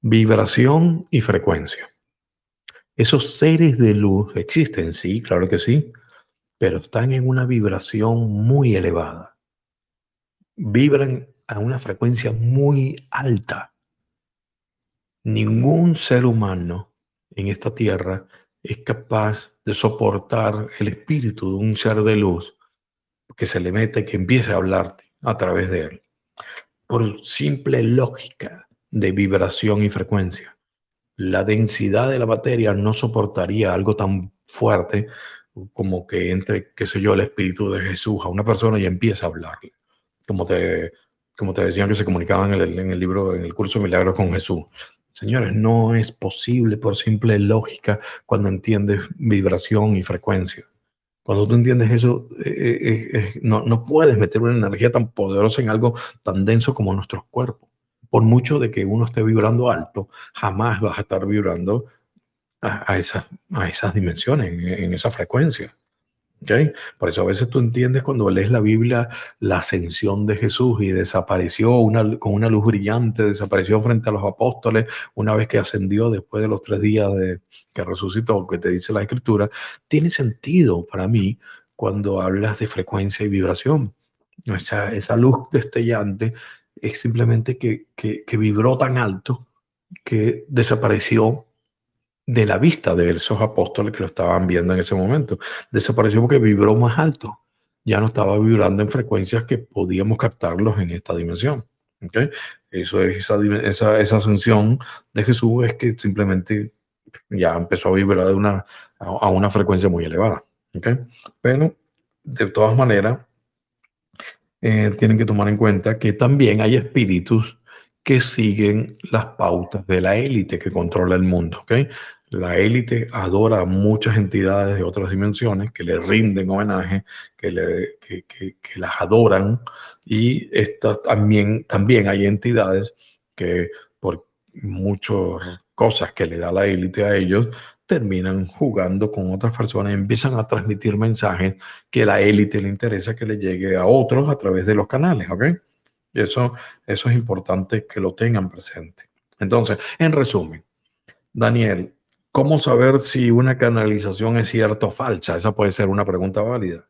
Vibración y frecuencia. Esos seres de luz existen, sí, claro que sí, pero están en una vibración muy elevada vibran a una frecuencia muy alta. Ningún ser humano en esta tierra es capaz de soportar el espíritu de un ser de luz que se le mete, que empiece a hablarte a través de él. Por simple lógica de vibración y frecuencia. La densidad de la materia no soportaría algo tan fuerte como que entre, qué sé yo, el espíritu de Jesús a una persona y empiece a hablarle como te, como te decían que se comunicaban en el, en el libro, en el curso de milagros con Jesús. Señores, no es posible por simple lógica cuando entiendes vibración y frecuencia. Cuando tú entiendes eso, eh, eh, eh, no, no puedes meter una energía tan poderosa en algo tan denso como nuestros cuerpos. Por mucho de que uno esté vibrando alto, jamás vas a estar vibrando a, a, esas, a esas dimensiones, en, esa frecuencia. Por eso a veces tú entiendes cuando lees la Biblia la ascensión de Jesús y desapareció una, con una luz brillante, desapareció frente a los apóstoles una vez que ascendió después de los tres días de que resucitó, que te dice la escritura, tiene sentido para mí cuando hablas de frecuencia y vibración. Esa, esa luz destellante es simplemente que, que vibró tan alto que desapareció de la vista de esos apóstoles que lo estaban viendo en ese momento. Desapareció porque vibró más alto. Ya no estaba vibrando en frecuencias que podíamos captarlos en esta dimensión. ¿okay? Eso es esa, esa, esa, ascensión de Jesús, es que simplemente ya empezó a vibrar de una, a una frecuencia muy elevada. ¿okay? Pero de todas maneras, eh, tienen que tomar en cuenta que también hay espíritus que siguen las pautas de la élite que controla el mundo. ¿okay? La élite adora a muchas entidades de otras dimensiones que le rinden homenaje, que, le, que, que, las adoran y estas también, también hay entidades que por muchas cosas que le da la élite a ellos, terminan jugando con otras personas empiezan a transmitir mensajes que la élite le interesa que le llegue a otros a través de los canales, ¿ok? Eso, eso es importante que lo tengan presente. Entonces, en resumen, Daniel, ¿cómo saber si una canalización es cierta o falsa? Esa puede ser una pregunta válida.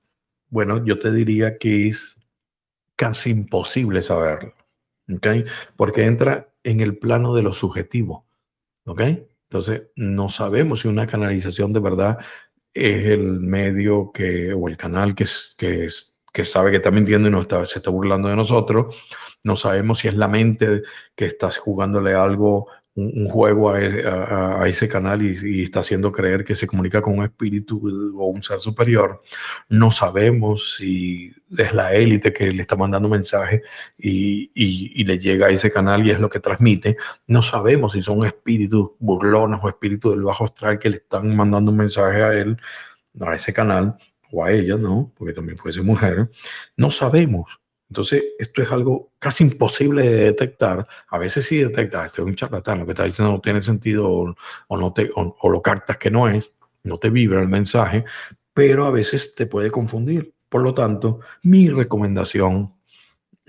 Bueno, yo te diría que es casi imposible saberlo, ¿ok? Porque entra en el plano de lo subjetivo, ¿ok? Entonces, no sabemos si una canalización de verdad es el medio que, o el canal que, que, que sabe que está mintiendo y no está, se está burlando de nosotros. No sabemos si es la mente que está jugándole algo un, juego e, a, ese canal y, está haciendo creer que se comunica con un espíritu o un ser superior. No sabemos si es la élite que le está mandando mensajes y, y, y, le llega a ese canal y es lo que transmite. No sabemos si son espíritus burlones o espíritus del bajo astral que le están mandando un mensaje a él, a ese canal a ella, ¿no? Porque también puede ser mujer. No sabemos. Entonces, esto es algo casi imposible de detectar. A veces sí detectas, este es un charlatán, lo que está diciendo no tiene sentido o, no te, o, lo cartas que no es, no te vibra el mensaje, pero a veces te puede confundir. Por lo tanto, mi recomendación,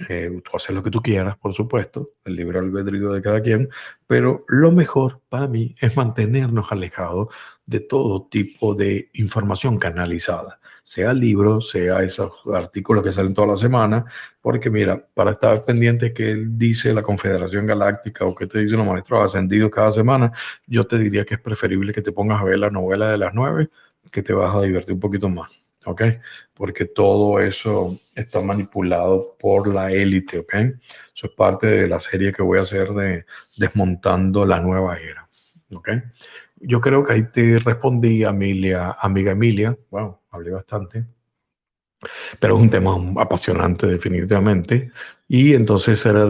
eh, tú haces lo que tú quieras, por supuesto, el libre albedrío de cada quien, pero lo mejor para mí es mantenernos alejados de todo tipo de información canalizada sea libros, sea esos artículos que salen toda la semana, porque mira, para estar pendiente que él dice la Confederación Galáctica o que te dicen los maestros ascendidos cada semana, yo te diría que es preferible que te pongas a ver la novela de las nueve, que te vas a divertir un poquito más. ¿ok? Porque todo eso está manipulado por la élite, ¿ok? Eso es parte de la serie que voy a hacer de Desmontando la Nueva Era, ¿ok? Yo creo que ahí te respondí, Emilia, amiga Emilia, wow, hablé bastante, pero es un tema apasionante definitivamente. Y entonces era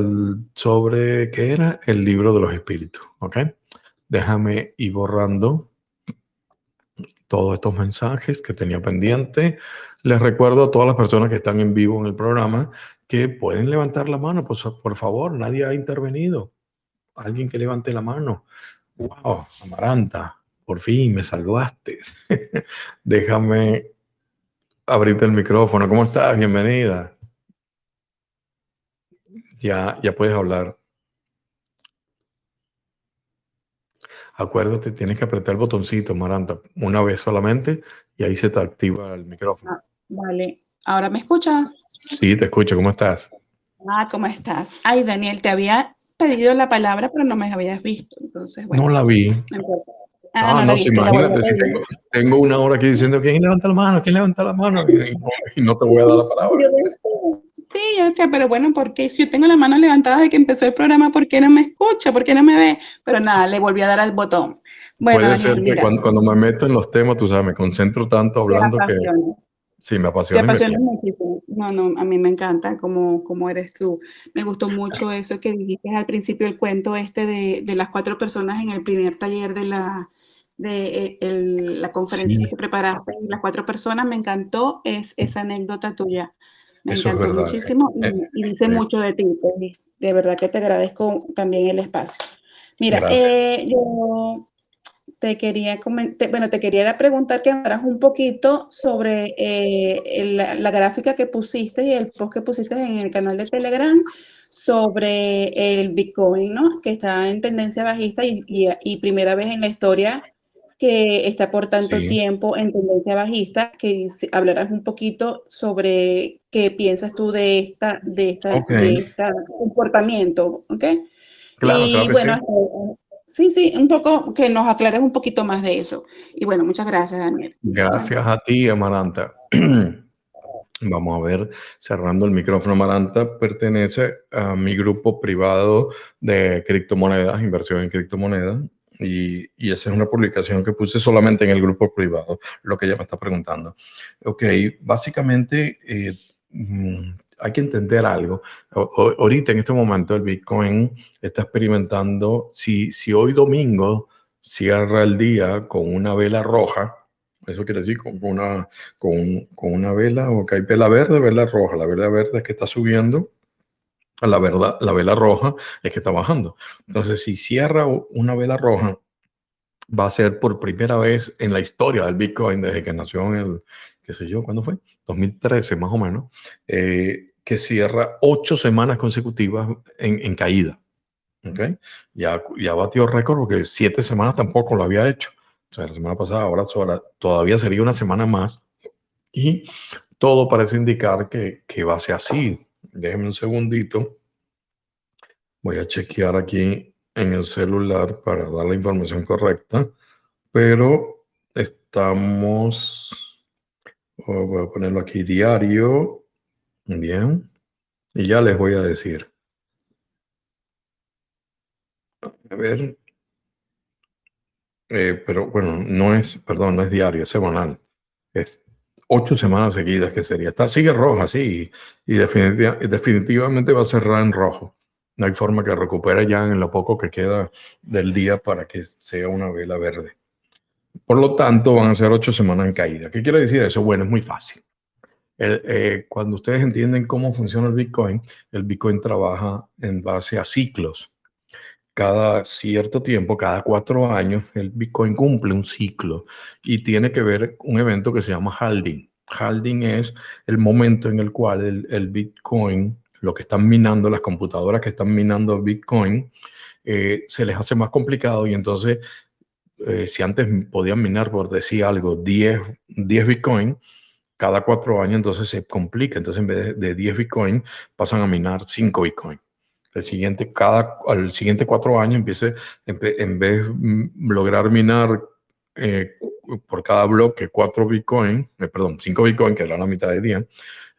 sobre, ¿qué era? El libro de los espíritus, ¿ok? Déjame ir borrando todos estos mensajes que tenía pendiente. Les recuerdo a todas las personas que están en vivo en el programa que pueden levantar la mano, pues por favor, nadie ha intervenido. Alguien que levante la mano. Wow, Amaranta, por fin me salvaste. Déjame abrirte el micrófono. ¿Cómo estás? Bienvenida. Ya, ya puedes hablar. Acuérdate, tienes que apretar el botoncito, Maranta, una vez solamente y ahí se te activa el micrófono. Ah, vale. ¿Ahora me escuchas? Sí, te escucho. ¿Cómo estás? Ah, ¿cómo estás? Ay, Daniel, te había pedido la palabra, pero no me habías visto. Entonces, bueno, no la vi. Ah, no, no, no viste, imagínate, si tengo, tengo, una hora aquí diciendo quién levanta la mano, quién levanta la mano, y, y no te voy a dar la palabra. Sí, yo sé, pero bueno, porque si yo tengo la mano levantada desde que empezó el programa, ¿por qué no me escucha? ¿Por qué no me ve? Pero nada, le volví a dar al botón. Bueno, Puede ser que cuando, cuando, me meto en los temas, tú sabes, me concentro tanto hablando que Sí, me apasiona. Te apasiona muchísimo. No, no, a mí me encanta cómo, cómo eres tú. Me gustó mucho eso que dijiste al principio, el cuento este de, de las cuatro personas en el primer taller de la, de eh, el, la conferencia sí. que preparaste, las cuatro personas, me encantó es, esa anécdota tuya. Me eso encantó muchísimo y, eh, y, dice eh, mucho de ti. Pues, de verdad que te agradezco también el espacio. Mira, eh, yo te quería comentar, bueno, te quería preguntar que hablaras un poquito sobre eh, la, la, gráfica que pusiste y el post que pusiste en el canal de Telegram sobre el Bitcoin, ¿no? Que está en tendencia bajista y, y, y primera vez en la historia que está por tanto sí. tiempo en tendencia bajista, que hablarás un poquito sobre qué piensas tú de esta, de esta, okay. de este comportamiento, ¿ok? Claro, y claro bueno, sí Sí, un poco que nos aclares un poquito más de eso. Y bueno, muchas gracias, Daniel. Gracias a ti, Amaranta. Vamos a ver, cerrando el micrófono, Amaranta pertenece a mi grupo privado de criptomonedas, inversión en criptomonedas, y, y, esa es una publicación que puse solamente en el grupo privado, lo que ella me está preguntando. Ok, básicamente eh, mm, hay que entender algo. ahorita, en este momento, el Bitcoin está experimentando, si, si hoy domingo cierra el día con una vela roja, eso quiere decir con una, con, con una vela, o que hay vela verde, vela roja. La vela verde es que está subiendo, la, verdad, la vela roja es que está bajando. Entonces, si cierra una vela roja, va a ser por primera vez en la historia del Bitcoin, desde que nació el, qué sé yo, ¿cuándo fue? 2013 más o menos, eh, que cierra ocho semanas consecutivas en, en caída. ¿okay? Ya, ya batió récord porque siete semanas tampoco lo había hecho. O sea, la semana pasada, ahora todavía sería una semana más. Y todo parece indicar que, que va a ser así. Déjenme un segundito. Voy a chequear aquí en el celular para dar la información correcta. Pero estamos Voy a ponerlo aquí diario. Bien. Y ya les voy a decir. A ver. Eh, pero bueno, no es, perdón, no es diario, es semanal. Es ocho semanas seguidas que sería. Está, sigue roja, sí, y, definitivamente va a cerrar en rojo. No hay forma que recupere ya en lo poco que queda del día para que sea una vela verde. Por lo tanto, van a ser ocho semanas en caída. ¿Qué quiere decir eso? Bueno, es muy fácil. Eh, cuando ustedes entienden cómo funciona el Bitcoin, el Bitcoin trabaja en base a ciclos. Cada cierto tiempo, cada cuatro años, el Bitcoin cumple un ciclo y tiene que ver un evento que se llama halving. Halving es el momento en el cual el, Bitcoin, lo que están minando, las computadoras que están minando Bitcoin, eh, se les hace más complicado y entonces eh, si antes podían minar, por decir algo, 10, 10 Bitcoin, cada cuatro años entonces se complica. Entonces en vez de, 10 Bitcoin pasan a minar 5 Bitcoin. El siguiente, cada, al siguiente cuatro años empiece, en vez de lograr minar eh, por cada bloque 4 Bitcoin, eh, perdón, 5 Bitcoin, que era la mitad de día,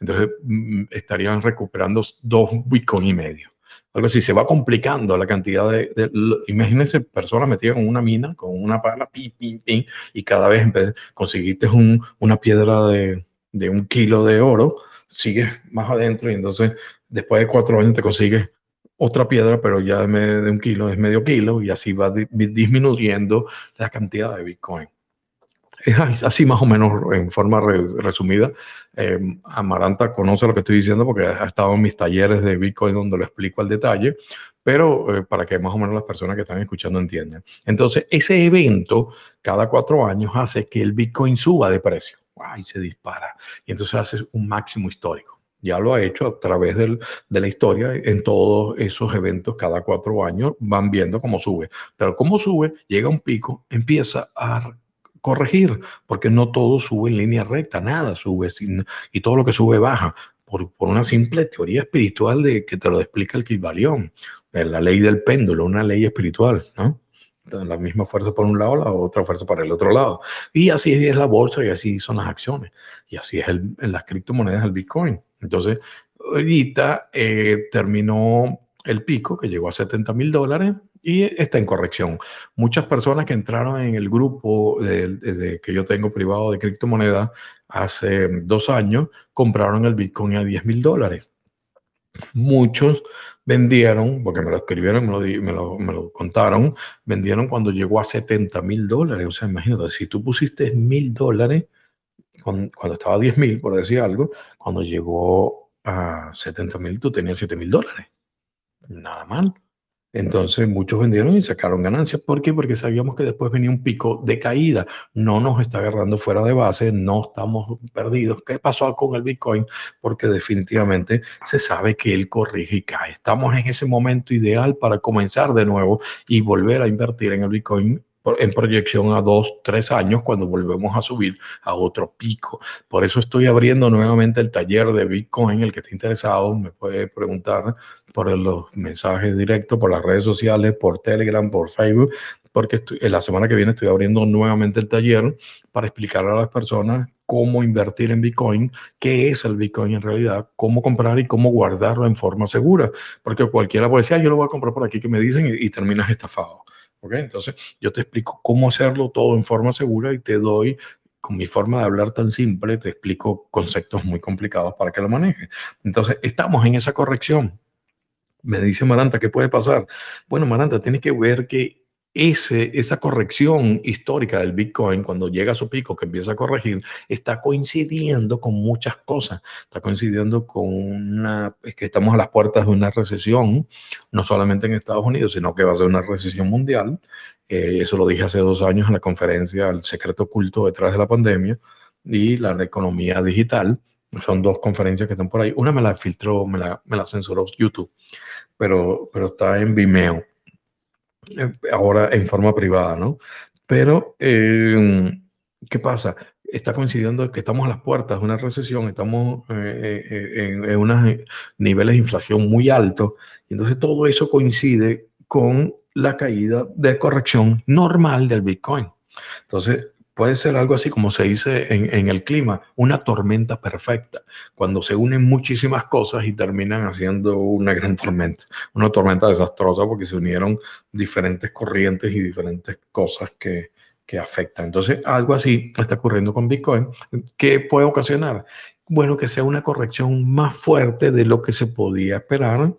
entonces mm, estarían recuperando 2 Bitcoin y medio algo así, se va complicando la cantidad de, imagínense personas metidas en una mina con una pala, y cada vez conseguiste un, una piedra de, de, un kilo de oro, sigues más adentro y entonces después de cuatro años te consigues otra piedra, pero ya de, de un kilo es medio kilo y así va disminuyendo la cantidad de Bitcoin. Es así más o menos en forma resumida. Eh, Amaranta conoce lo que estoy diciendo porque ha estado en mis talleres de Bitcoin donde lo explico al detalle, pero eh, para que más o menos las personas que están escuchando entiendan. Entonces, ese evento cada cuatro años hace que el Bitcoin suba de precio. Y se dispara. Y entonces hace un máximo histórico. Ya lo ha hecho a través de la historia en todos esos eventos cada cuatro años van viendo cómo sube. Pero cómo sube, llega un pico, empieza a corregir, porque no todo sube en línea recta, nada sube, y todo lo que sube baja, por, por una simple teoría espiritual de que te lo explica el Kibalión, la ley del péndulo, una ley espiritual, ¿no? la misma fuerza por un lado, la otra fuerza para el otro lado. Y así es la bolsa y así son las acciones. Y así es el, en las criptomonedas el Bitcoin. Entonces, ahorita eh, terminó el pico que llegó a 70 mil dólares y está en corrección. Muchas personas que entraron en el grupo de, que yo tengo privado de criptomonedas hace dos años compraron el Bitcoin a 10 mil dólares. Muchos vendieron, porque me lo escribieron, me lo, me lo, contaron, vendieron cuando llegó a 70 mil dólares. O sea, imagínate, si tú pusiste mil dólares cuando, estaba a 10 mil, por decir algo, cuando llegó a 70 mil, tú tenías 7 mil dólares. Nada mal. Entonces muchos vendieron y sacaron ganancias. ¿Por qué? Porque sabíamos que después venía un pico de caída. No nos está agarrando fuera de base, no estamos perdidos. ¿Qué pasó con el Bitcoin? Porque definitivamente se sabe que él corrige y cae. Estamos en ese momento ideal para comenzar de nuevo y volver a invertir en el Bitcoin en proyección a dos, tres años cuando volvemos a subir a otro pico. Por eso estoy abriendo nuevamente el taller de Bitcoin. El que esté interesado me puede preguntar por los mensajes directos, por las redes sociales, por Telegram, por Facebook, porque en la semana que viene estoy abriendo nuevamente el taller para explicar a las personas cómo invertir en Bitcoin, qué es el Bitcoin en realidad, cómo comprar y cómo guardarlo en forma segura. Porque cualquiera puede decir, ah, yo lo voy a comprar por aquí que me dicen y, terminas estafado. Entonces, yo te explico cómo hacerlo todo en forma segura y te doy con mi forma de hablar tan simple, te explico conceptos muy complicados para que lo manejes. Entonces, estamos en esa corrección. Me dice Maranta, ¿qué puede pasar? Bueno, Maranta, tienes que ver que ese, esa corrección histórica del Bitcoin, cuando llega a su pico, que empieza a corregir, está coincidiendo con muchas cosas. Está coincidiendo con una, es que estamos a las puertas de una recesión, no solamente en Estados Unidos, sino que va a ser una recesión mundial. Eh, eso lo dije hace dos años en la conferencia El secreto oculto detrás de la pandemia y la economía digital. Son dos conferencias que están por ahí. Una me la filtró, me la, me la censuró YouTube, pero, pero está en Vimeo ahora en forma privada, ¿no? Pero, em, ¿qué pasa? Está coincidiendo que estamos a las puertas de una recesión, estamos eh, eh, en, unos niveles de inflación muy altos, y entonces todo eso coincide con la caída de corrección normal del Bitcoin. Entonces, puede ser algo así como se dice en, el clima, una tormenta perfecta, cuando se unen muchísimas cosas y terminan haciendo una gran tormenta, una tormenta desastrosa porque se unieron diferentes corrientes y diferentes cosas que, que afectan. Entonces, algo así está ocurriendo con Bitcoin. ¿Qué puede ocasionar? Bueno, que sea una corrección más fuerte de lo que se podía esperar.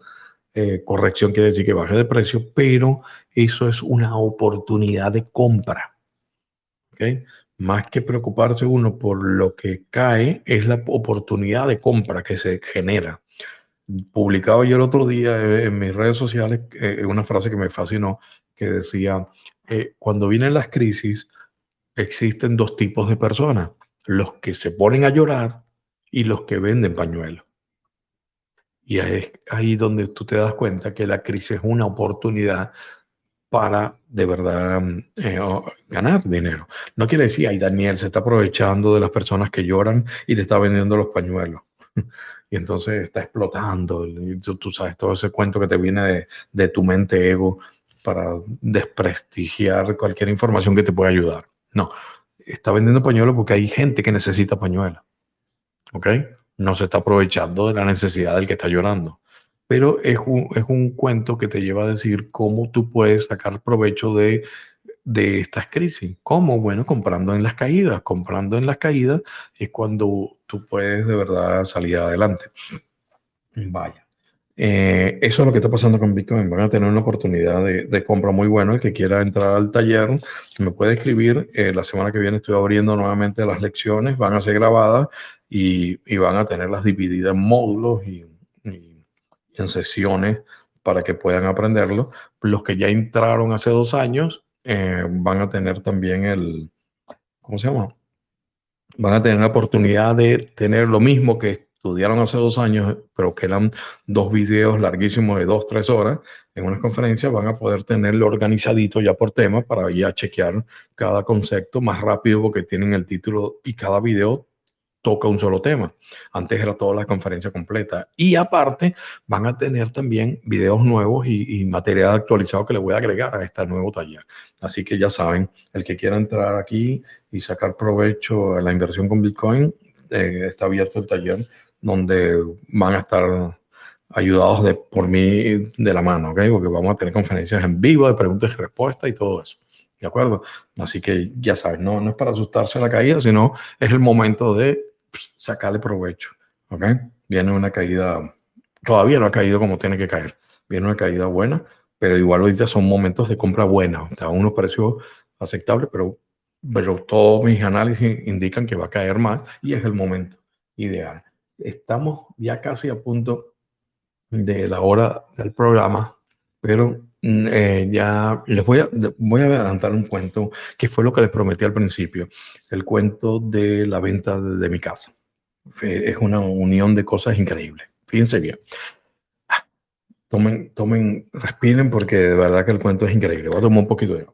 Eh, corrección quiere decir que baje de precio, pero eso es una oportunidad de compra más que preocuparse uno por lo que cae, es la oportunidad de compra que se genera. Publicado yo el otro día eh, en mis redes sociales eh, una frase que me fascinó, que decía, eh, cuando vienen las crisis, existen dos tipos de personas, los que se ponen a llorar y los que venden pañuelos. Y es ahí donde tú te das cuenta que la crisis es una oportunidad para de verdad eh, ganar dinero. No quiere decir, ay, Daniel se está aprovechando de las personas que lloran y le está vendiendo los pañuelos. y entonces está explotando. Tú, sabes, todo ese cuento que te viene de, de, tu mente ego para desprestigiar cualquier información que te pueda ayudar. No, está vendiendo pañuelos porque hay gente que necesita pañuelos. ¿Ok? No se está aprovechando de la necesidad del que está llorando pero es un, es un cuento que te lleva a decir cómo tú puedes sacar provecho de, de estas crisis. ¿Cómo? Bueno, comprando en las caídas. Comprando en las caídas es cuando tú puedes de verdad salir adelante. Vaya. Eh, eso es lo que está pasando con Bitcoin. Van a tener una oportunidad de, de compra muy buena. El que quiera entrar al taller me puede escribir. Eh, la semana que viene estoy abriendo nuevamente las lecciones. Van a ser grabadas y, y van a tenerlas divididas en módulos y en sesiones para que puedan aprenderlo. Los que ya entraron hace dos años eh, van a tener también el, ¿cómo se llama? Van a tener la oportunidad de tener lo mismo que estudiaron hace dos años, pero que eran dos videos larguísimos de dos, tres horas en una conferencia, van a poder tenerlo organizadito ya por tema para ya chequear cada concepto más rápido porque tienen el título y cada video toca un solo tema. Antes era toda la conferencia completa. Y aparte, van a tener también videos nuevos y, material actualizado que le voy a agregar a este nuevo taller. Así que ya saben, el que quiera entrar aquí y sacar provecho a la inversión con Bitcoin, eh, está abierto el taller donde van a estar ayudados de, por mí de la mano, ¿ok? Porque vamos a tener conferencias en vivo de preguntas y respuestas y todo eso. ¿De acuerdo? Así que ya saben, no, no es para asustarse a la caída, sino es el momento de sacarle provecho. ¿Ok? Viene una caída, todavía no ha caído como tiene que caer. Viene una caída buena, pero igual ahorita son momentos de compra buena. O sea, unos precios aceptables, pero, pero todos mis análisis indican que va a caer más y es el momento ideal. Estamos ya casi a punto de la hora del programa, pero eh, ya les voy a, adelantar un cuento que fue lo que les prometí al principio, el cuento de la venta de, mi casa. Es una unión de cosas increíbles. Fíjense bien. Ah, tomen, tomen, respiren porque de verdad que el cuento es increíble. Voy a tomar un poquito de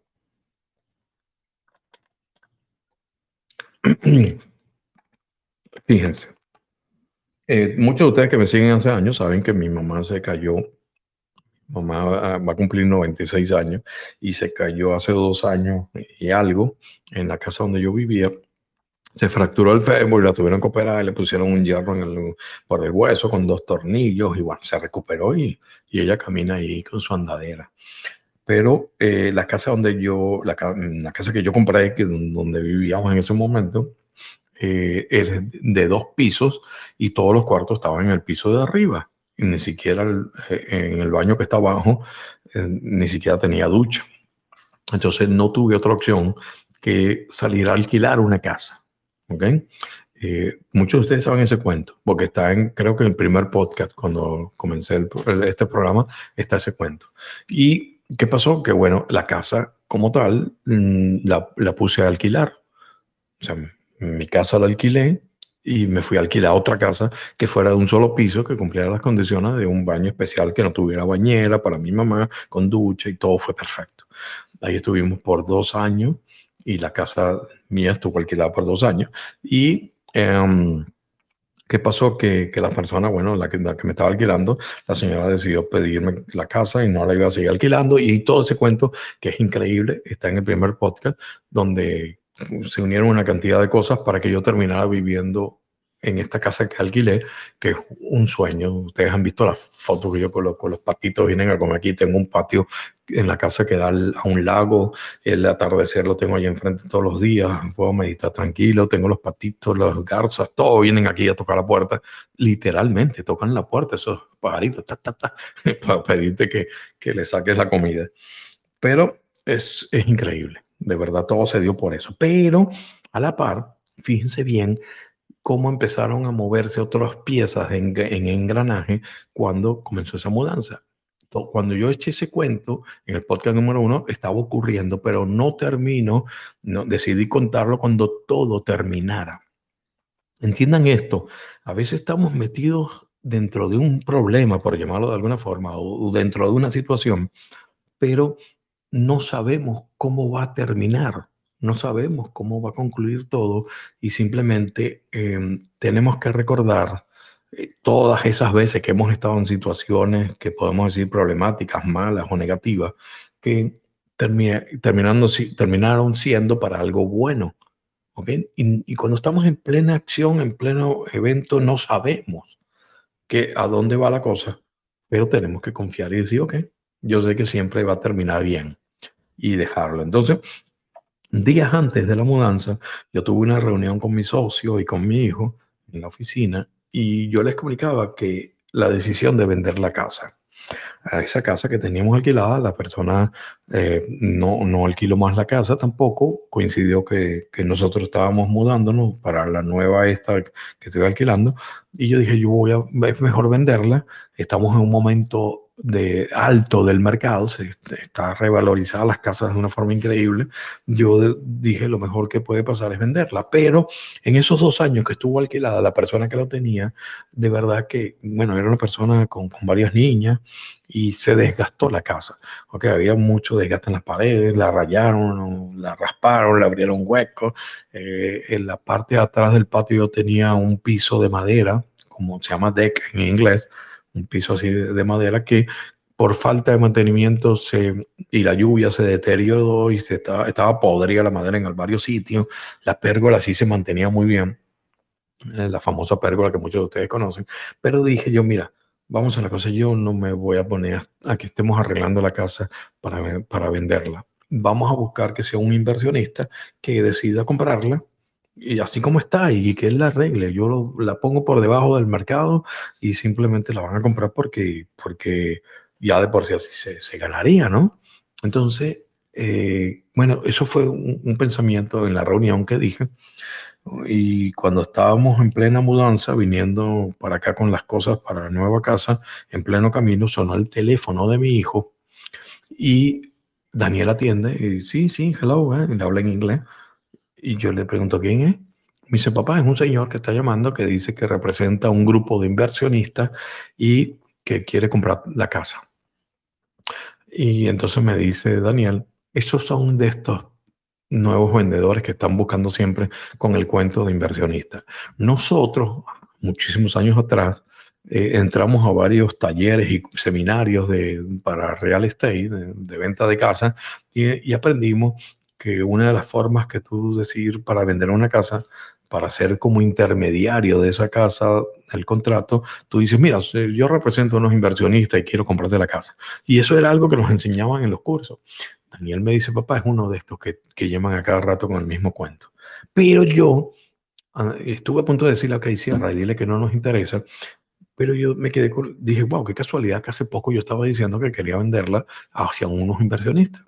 Fíjense, eh, muchos de ustedes que me siguen hace años saben que mi mamá se cayó. Mamá va a cumplir 96 años y se cayó hace dos años y algo en la casa donde yo vivía. Se fracturó el fémur y la tuvieron que operar, le pusieron un hierro en el, por el hueso con dos tornillos y bueno, se recuperó y, y ella camina ahí con su andadera. Pero eh, la casa donde yo, la, la, casa que yo compré, que donde vivíamos en ese momento, eh, era de dos pisos y todos los cuartos estaban en el piso de arriba. Ni siquiera el, eh, en el baño que está abajo, eh, ni siquiera tenía ducha. Entonces no tuve otra opción que salir a alquilar una casa. ¿Ok? Eh, muchos de ustedes saben ese cuento, porque está en, creo que en el primer podcast, cuando comencé el, este programa, está ese cuento. ¿Y qué pasó? Que bueno, la casa como tal mm, la, la puse a alquilar. O sea, mi casa la alquilé y me fui a alquilar otra casa que fuera de un solo piso, que cumpliera las condiciones de un baño especial, que no tuviera bañera para mi mamá, con ducha y todo fue perfecto. Ahí estuvimos por dos años y la casa mía estuvo alquilada por dos años. Y um, ¿qué pasó? Que, que, la persona, bueno, la que, la que me estaba alquilando, la señora decidió pedirme la casa y no la iba a seguir alquilando. Y todo ese cuento, que es increíble, está en el primer podcast, donde se unieron una cantidad de cosas para que yo terminara viviendo en esta casa que alquilé, que es un sueño. Ustedes han visto las fotos que yo coloco, los patitos vienen a comer aquí. Tengo un patio en la casa que da a un lago, el atardecer lo tengo ahí enfrente todos los días, puedo meditar tranquilo, tengo los patitos, las garzas, todos vienen aquí a tocar la puerta, literalmente tocan la puerta esos pajaritos, para pedirte que, que le saques la comida. Pero es, es increíble. De verdad, todo se dio por eso. Pero a la par, fíjense bien cómo empezaron a moverse otras piezas en, en engranaje cuando comenzó esa mudanza. Cuando yo eché ese cuento en el podcast número uno, estaba ocurriendo, pero no termino, no, decidí contarlo cuando todo terminara. Entiendan esto, a veces estamos metidos dentro de un problema, por llamarlo de alguna forma, o dentro de una situación, pero no sabemos cómo va a terminar, no sabemos cómo va a concluir todo y simplemente em, tenemos que recordar eh, todas esas veces que hemos estado en situaciones que podemos decir problemáticas, malas o negativas, que terminando, terminaron siendo para algo bueno. ¿okay? Y, y, cuando estamos en plena acción, en pleno evento, no sabemos que, a dónde va la cosa, pero tenemos que confiar y decir, ok, yo sé que siempre va a terminar bien y dejarlo. Entonces, días antes de la mudanza, yo tuve una reunión con mi socio y con mi hijo en la oficina y yo les comunicaba que la decisión de vender la casa. A esa casa que teníamos alquilada, la persona eh, no, no alquiló más la casa tampoco. Coincidió que, nosotros estábamos mudándonos para la nueva esta que estoy alquilando. Y yo dije, yo voy a, es mejor venderla. Estamos en un momento de alto del mercado, se está revalorizada las casas de una forma increíble. Yo dije lo mejor que puede pasar es venderla, pero en esos dos años que estuvo alquilada, la persona que lo tenía, de verdad que, bueno, era una persona con, con varias niñas y se desgastó la casa. porque había mucho desgaste en las paredes, la rayaron, la rasparon, le abrieron huecos. Eh, en la parte de atrás del patio tenía un piso de madera, como se llama deck en inglés, un piso así de, madera que por falta de mantenimiento se, y la lluvia se deterioró y se estaba, estaba podrida la madera en varios sitios. La pérgola sí se mantenía muy bien, eh, la famosa pérgola que muchos de ustedes conocen. Pero dije yo, mira, vamos a la cosa, yo no me voy a poner a, que estemos arreglando la casa para, para venderla. Vamos a buscar que sea un inversionista que decida comprarla y así como está y que él la arregle. Yo la pongo por debajo del mercado y simplemente la van a comprar porque, porque ya de por sí se, se ganaría, ¿no? Entonces, eh, bueno, eso fue un, un, pensamiento en la reunión que dije. Y cuando estábamos en plena mudanza, viniendo para acá con las cosas para la nueva casa, en pleno camino, sonó el teléfono de mi hijo y Daniel atiende y sí, sí, hello, eh, le habla en inglés. Y yo le pregunto, ¿quién es? Me dice, papá, es un señor que está llamando que dice que representa un grupo de inversionistas y que quiere comprar la casa. Y entonces me dice Daniel, esos son de estos nuevos vendedores que están buscando siempre con el cuento de inversionista. Nosotros, muchísimos años atrás, eh, entramos a varios talleres y seminarios de, para real estate, de, venta de casa, y, aprendimos que una de las formas que tú decir para vender una casa, para ser como intermediario de esa casa, el contrato, tú dices, mira, yo represento a unos inversionistas y quiero comprarte la casa. Y eso era algo que nos enseñaban en los cursos. Daniel me dice, papá, es uno de estos que, que llaman a cada rato con el mismo cuento. Pero yo ah, estuve a punto de decirle Casey cierra y dile que no nos interesa, pero yo me quedé con, dije, wow, qué casualidad que hace poco yo estaba diciendo que quería venderla hacia unos inversionistas.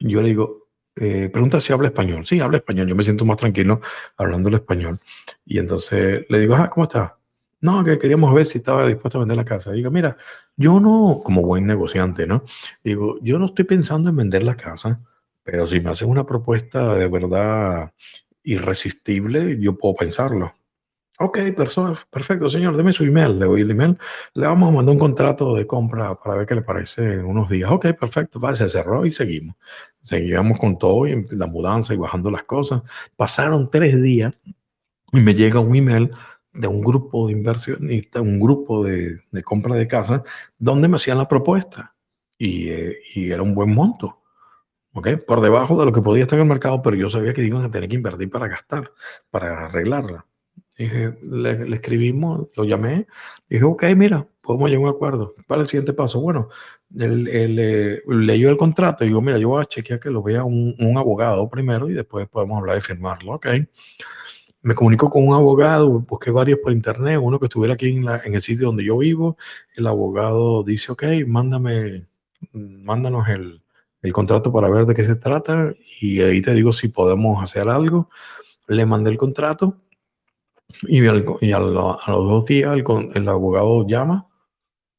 Yo le digo, eh, pregunta si habla español. Sí, habla español. Yo me siento más tranquilo hablando el español. Y entonces le digo, ah, ¿cómo está? No, que queríamos ver si estaba dispuesto a vender la casa. digo, mira, yo no, como buen negociante, ¿no? Digo, yo no estoy pensando en vender la casa, pero si me hacen una propuesta de verdad irresistible, yo puedo pensarlo. Ok, perfecto, señor, deme su email. Le doy el email. Le vamos a mandar un contrato de compra para ver qué le parece en unos días. Ok, perfecto. Va, se cerró y seguimos. Seguíamos con todo y la mudanza y bajando las cosas. Pasaron tres días y me llega un email de un grupo de inversionistas, un grupo de, de compra de casa, donde me hacían la propuesta. Y, eh, y era un buen monto. ¿ok? Por debajo de lo que podía estar en el mercado, pero yo sabía que iban a tener que invertir para gastar, para arreglarla. Dije, le, escribimos, lo llamé, dije, ok, mira, podemos llegar a un acuerdo. Para el siguiente paso, bueno, él, eh, leyó el contrato y digo, mira, yo voy a chequear que lo vea un, un, abogado primero y después podemos hablar de firmarlo, ok. Me comunico con un abogado, busqué varios por internet, uno que estuviera aquí en, la, en el sitio donde yo vivo. El abogado dice, ok, mándame, mándanos el, el contrato para ver de qué se trata y ahí te digo si podemos hacer algo. Le mandé el contrato y, y a, los dos días el, abogado llama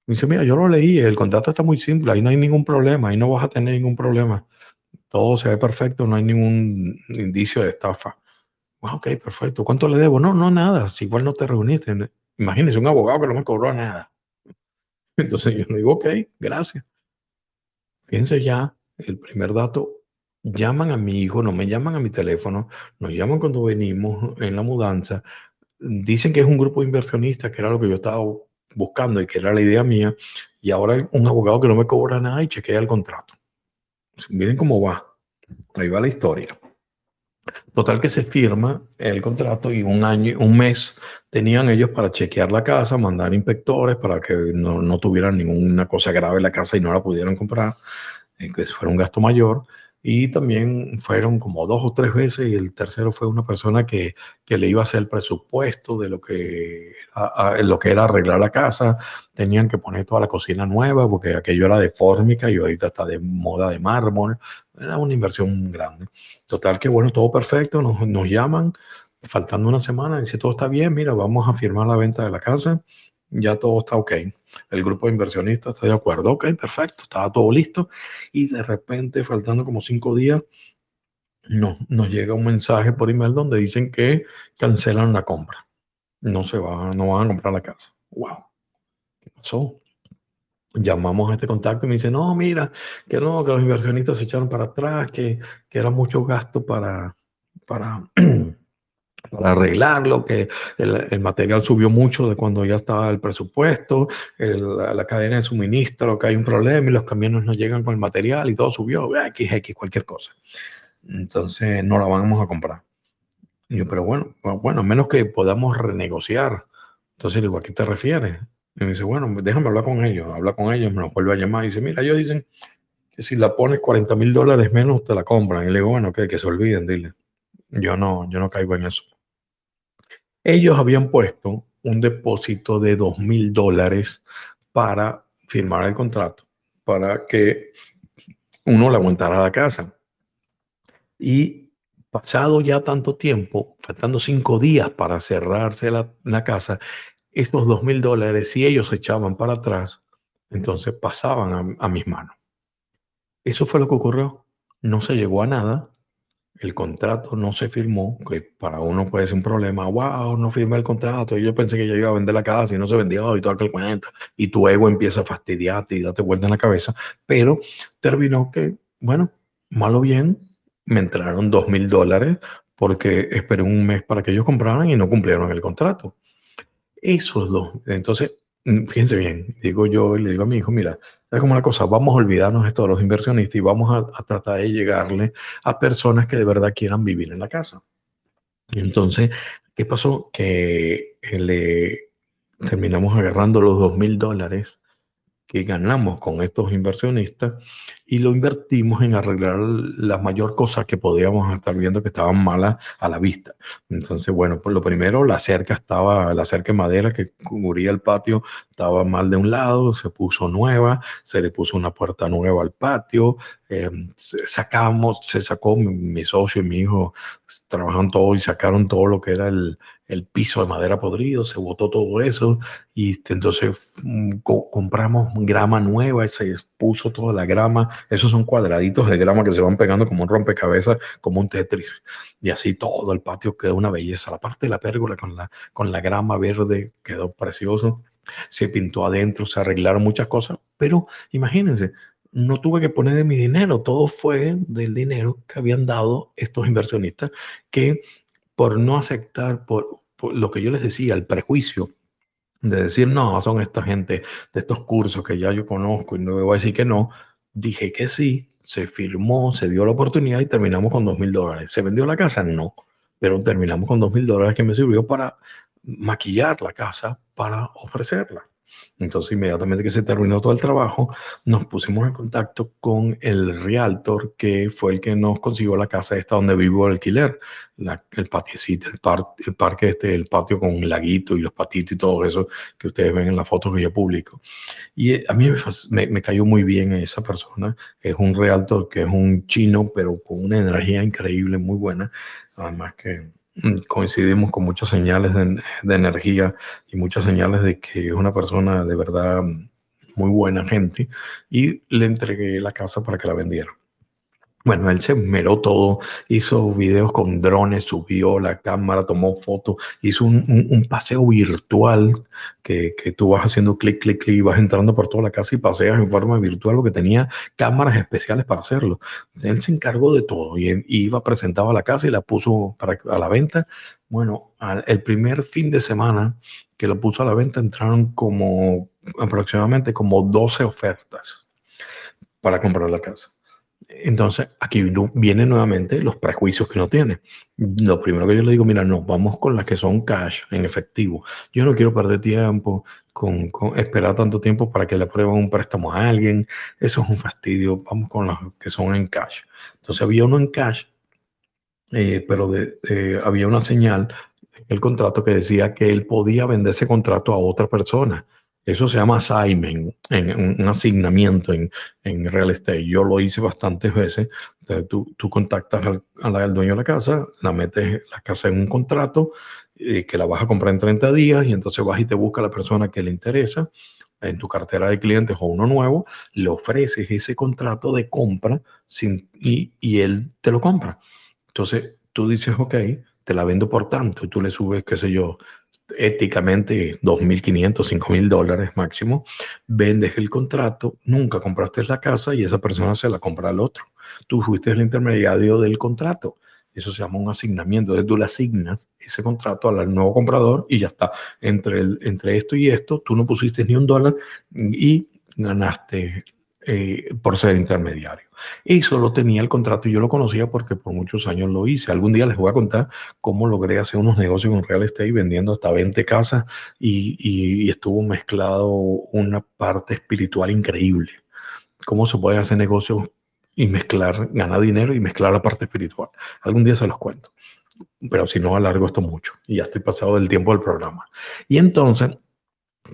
y dice, mira, yo lo leí, el contrato está muy simple, ahí no hay ningún problema, ahí no vas a tener ningún problema. Todo se ve perfecto, no hay ningún indicio de estafa. ok, perfecto. ¿Cuánto le debo? No, no, nada. Si igual no te reuniste. Imagínese un abogado que no me cobró nada. Entonces yo le digo, ok, gracias. Fíjense ya, el primer dato, llaman a mi hijo, no me llaman a mi teléfono, nos llaman cuando venimos en la mudanza, dicen que es un grupo de inversionistas, que era lo que yo estaba buscando y que era la idea mía, y ahora un abogado que no me cobra nada y chequea el contrato. Miren cómo va. Ahí va la historia. Total que se firma el contrato y un año, un mes tenían ellos para chequear la casa, mandar inspectores para que no, no tuvieran ninguna cosa grave en la casa y no la pudieran comprar, eh, que fuera un gasto mayor. Y también fueron como dos o tres veces y el tercero fue una persona que, que le iba a hacer el presupuesto de lo que, lo que era arreglar la casa. Tenían que poner toda la cocina nueva porque aquello era de fórmica y ahorita está de moda de mármol. Era una inversión grande. Total que bueno, todo perfecto. Nos, nos llaman faltando una semana. Dice, todo está bien, mira, vamos a firmar la venta de la casa ya todo está ok. El grupo de inversionistas está de acuerdo. Ok, perfecto, estaba todo listo. Y de repente, faltando como cinco días, no, nos llega un mensaje por email donde dicen que cancelan la compra. No se va, no van a comprar la casa. Wow. ¿Qué pasó? Llamamos a este contacto y me dice, no, mira, que no, que los inversionistas se echaron para atrás, que, que era mucho gasto para, para para arreglarlo, que el, material subió mucho de cuando ya estaba el presupuesto, la, cadena de suministro, que hay un problema y los camiones no llegan con el material y todo subió, X, X, cualquier cosa. Entonces no la vamos a comprar. yo, pero bueno, bueno, menos que podamos renegociar. Entonces digo, ¿a qué te refieres? Y me dice, bueno, déjame hablar con ellos. Habla con ellos, me los vuelve a llamar y dice, mira, ellos dicen que si la pones 40 mil dólares menos, te la compran. Y le digo, bueno, que, que se olviden, dile. Yo no, yo no caigo en eso. Ellos habían puesto un depósito de dos mil dólares para firmar el contrato, para que uno le aguantara la casa. Y pasado ya tanto tiempo, faltando cinco días para cerrarse la, casa, estos dos mil dólares, si ellos se echaban para atrás, entonces pasaban a mis manos. Eso fue lo que ocurrió. No se llegó a nada el contrato no se firmó, que para uno puede ser un problema, wow, no firmé el contrato, yo pensé que ya iba a vender la casa y no se vendió y todo aquel cuento, y tu ego empieza a fastidiarte y date vuelta en la cabeza, pero terminó que, bueno, malo bien, me entraron dos mil dólares porque esperé un mes para que ellos compraran y no cumplieron el contrato. Esos dos. Entonces, fíjense bien, digo yo y le digo a mi hijo, mira, es como una cosa, vamos a olvidarnos de todos los inversionistas y vamos a, a, tratar de llegarle a personas que de verdad quieran vivir en la casa. Y entonces, ¿qué pasó? Que le terminamos agarrando los dos mil dólares que ganamos con estos inversionistas y lo invertimos en arreglar las mayor cosas que podíamos estar viendo que estaban malas a la vista. Entonces, bueno, pues lo primero, la cerca estaba, la cerca de madera que cubría el patio estaba mal de un lado, se puso nueva, se le puso una puerta nueva al patio, eh, sacamos, se sacó mi, mi, socio y mi hijo, trabajaron todo y sacaron todo lo que era el, el piso de madera podrido, se botó todo eso y entonces mm, co compramos grama nueva se puso toda la grama. Esos son cuadraditos de grama que se van pegando como un rompecabezas, como un Tetris. Y así todo el patio quedó una belleza. La parte de la pérgola con la, con la grama verde quedó precioso. Se pintó adentro, se arreglaron muchas cosas, pero imagínense, no tuve que poner de mi dinero, todo fue del dinero que habían dado estos inversionistas que por no aceptar, por, lo que yo les decía, el prejuicio de decir, no, son esta gente de estos cursos que ya yo conozco y no me voy a decir que no, dije que sí, se firmó, se dio la oportunidad y terminamos con dos mil dólares. ¿Se vendió la casa? No, pero terminamos con dos mil dólares que me sirvió para maquillar la casa, para ofrecerla. Entonces, inmediatamente que se terminó todo el trabajo, nos pusimos en contacto con el realtor que fue el que nos consiguió la casa esta donde vivo el alquiler, el patiecito, el, el parque este, el patio con un laguito y los patitos y todo eso que ustedes ven en las fotos que yo publico. Y eh, a mí me, me cayó muy bien esa persona. Es un realtor que es un chino, pero con una energía increíble, muy buena. Además que coincidimos con muchas señales de, de, energía y muchas señales de que es una persona de verdad muy buena gente y le entregué la casa para que la vendiera. Bueno, él se meró todo, hizo videos con drones, subió la cámara, tomó fotos, hizo un, un, paseo virtual que, que, tú vas haciendo clic, clic, clic y vas entrando por toda la casa y paseas en forma virtual porque tenía cámaras especiales para hacerlo. Él se encargó de todo y, iba, presentaba la casa y la puso para, a la venta. Bueno, el primer fin de semana que lo puso a la venta entraron como aproximadamente como 12 ofertas para comprar la casa. Entonces, aquí vienen nuevamente los prejuicios que uno tiene. Lo primero que yo le digo, mira, no, vamos con las que son cash, en efectivo. Yo no quiero perder tiempo con, esperar tanto tiempo para que le aprueben un préstamo a alguien. Eso es un fastidio. Vamos con las que son en cash. Entonces, había uno en cash, eh, pero había una señal en el contrato que decía que él podía vender ese contrato a otra persona. Eso se llama assignment, en, un asignamiento en, en, real estate. Yo lo hice bastantes veces. Entonces, tú, tú contactas al, al, dueño de la casa, la metes la casa en un contrato eh, que la vas a comprar en 30 días y entonces vas y te busca la persona que le interesa en tu cartera de clientes o uno nuevo, le ofreces ese contrato de compra sin, y, y él te lo compra. Entonces tú dices, ok, te la vendo por tanto y tú le subes, qué sé yo, éticamente 2.500, 5.000 dólares máximo, vendes el contrato, nunca compraste la casa y esa persona se la compra al otro. Tú fuiste el intermediario del contrato. Eso se llama un asignamiento. Entonces tú le asignas ese contrato al nuevo comprador y ya está. Entre, entre esto y esto, tú no pusiste ni un dólar y ganaste eh, por ser intermediario. Y solo tenía el contrato y yo lo conocía porque por muchos años lo hice. Algún día les voy a contar cómo logré hacer unos negocios con real estate vendiendo hasta 20 casas y, y, y estuvo mezclado una parte espiritual increíble. Cómo se puede hacer negocios y mezclar, ganar dinero y mezclar la parte espiritual. Algún día se los cuento. Pero si no, alargo esto mucho y ya estoy pasado del tiempo del programa. Y entonces,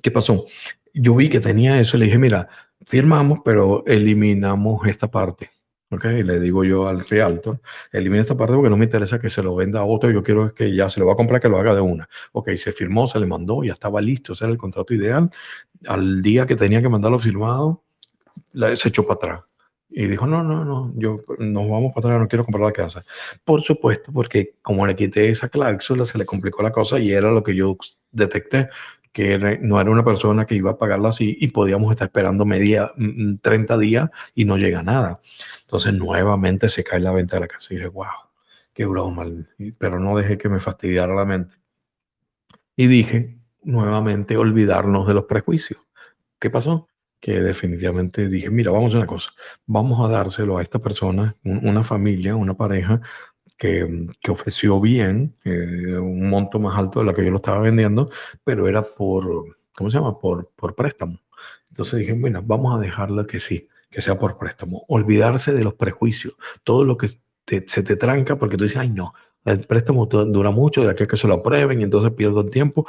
¿qué pasó? Yo vi que tenía eso y le dije, mira, firmamos, pero eliminamos esta parte. ¿ok? Le digo yo al realtor, elimina esta parte porque no me interesa que se lo venda a otro, yo quiero que ya se lo va a comprar, que lo haga de una. Ok, se firmó, se le mandó, ya estaba listo, ese era el contrato ideal. Al día que tenía que mandarlo firmado, se echó para atrás. Y dijo, no, no, no, yo nos vamos para atrás, no quiero comprar la casa. Por supuesto, porque como le quité esa cláusula, se le complicó la cosa y era lo que yo detecté, que no era una persona que iba a pagarla así y podíamos estar esperando media, 30 mm, mm, días y no llega nada. Entonces nuevamente se cae la venta de la casa y dije, wow, qué broma, pero no dejé que me fastidiara la mente. Y dije, nuevamente, olvidarnos de los prejuicios. ¿Qué pasó? Que definitivamente dije, mira, vamos a una cosa, vamos a dárselo a esta persona, una familia, una pareja, que, que, ofreció bien, eh, un monto más alto de la que yo lo estaba vendiendo, pero era por, ¿cómo se llama? Por, por préstamo. Entonces dije, bueno, vamos a dejarla que sí, que sea por préstamo. Olvidarse de los prejuicios, todo lo que se te tranca porque tú dices, ay no, el préstamo dura mucho, de aquí que se lo aprueben y entonces pierdo el tiempo.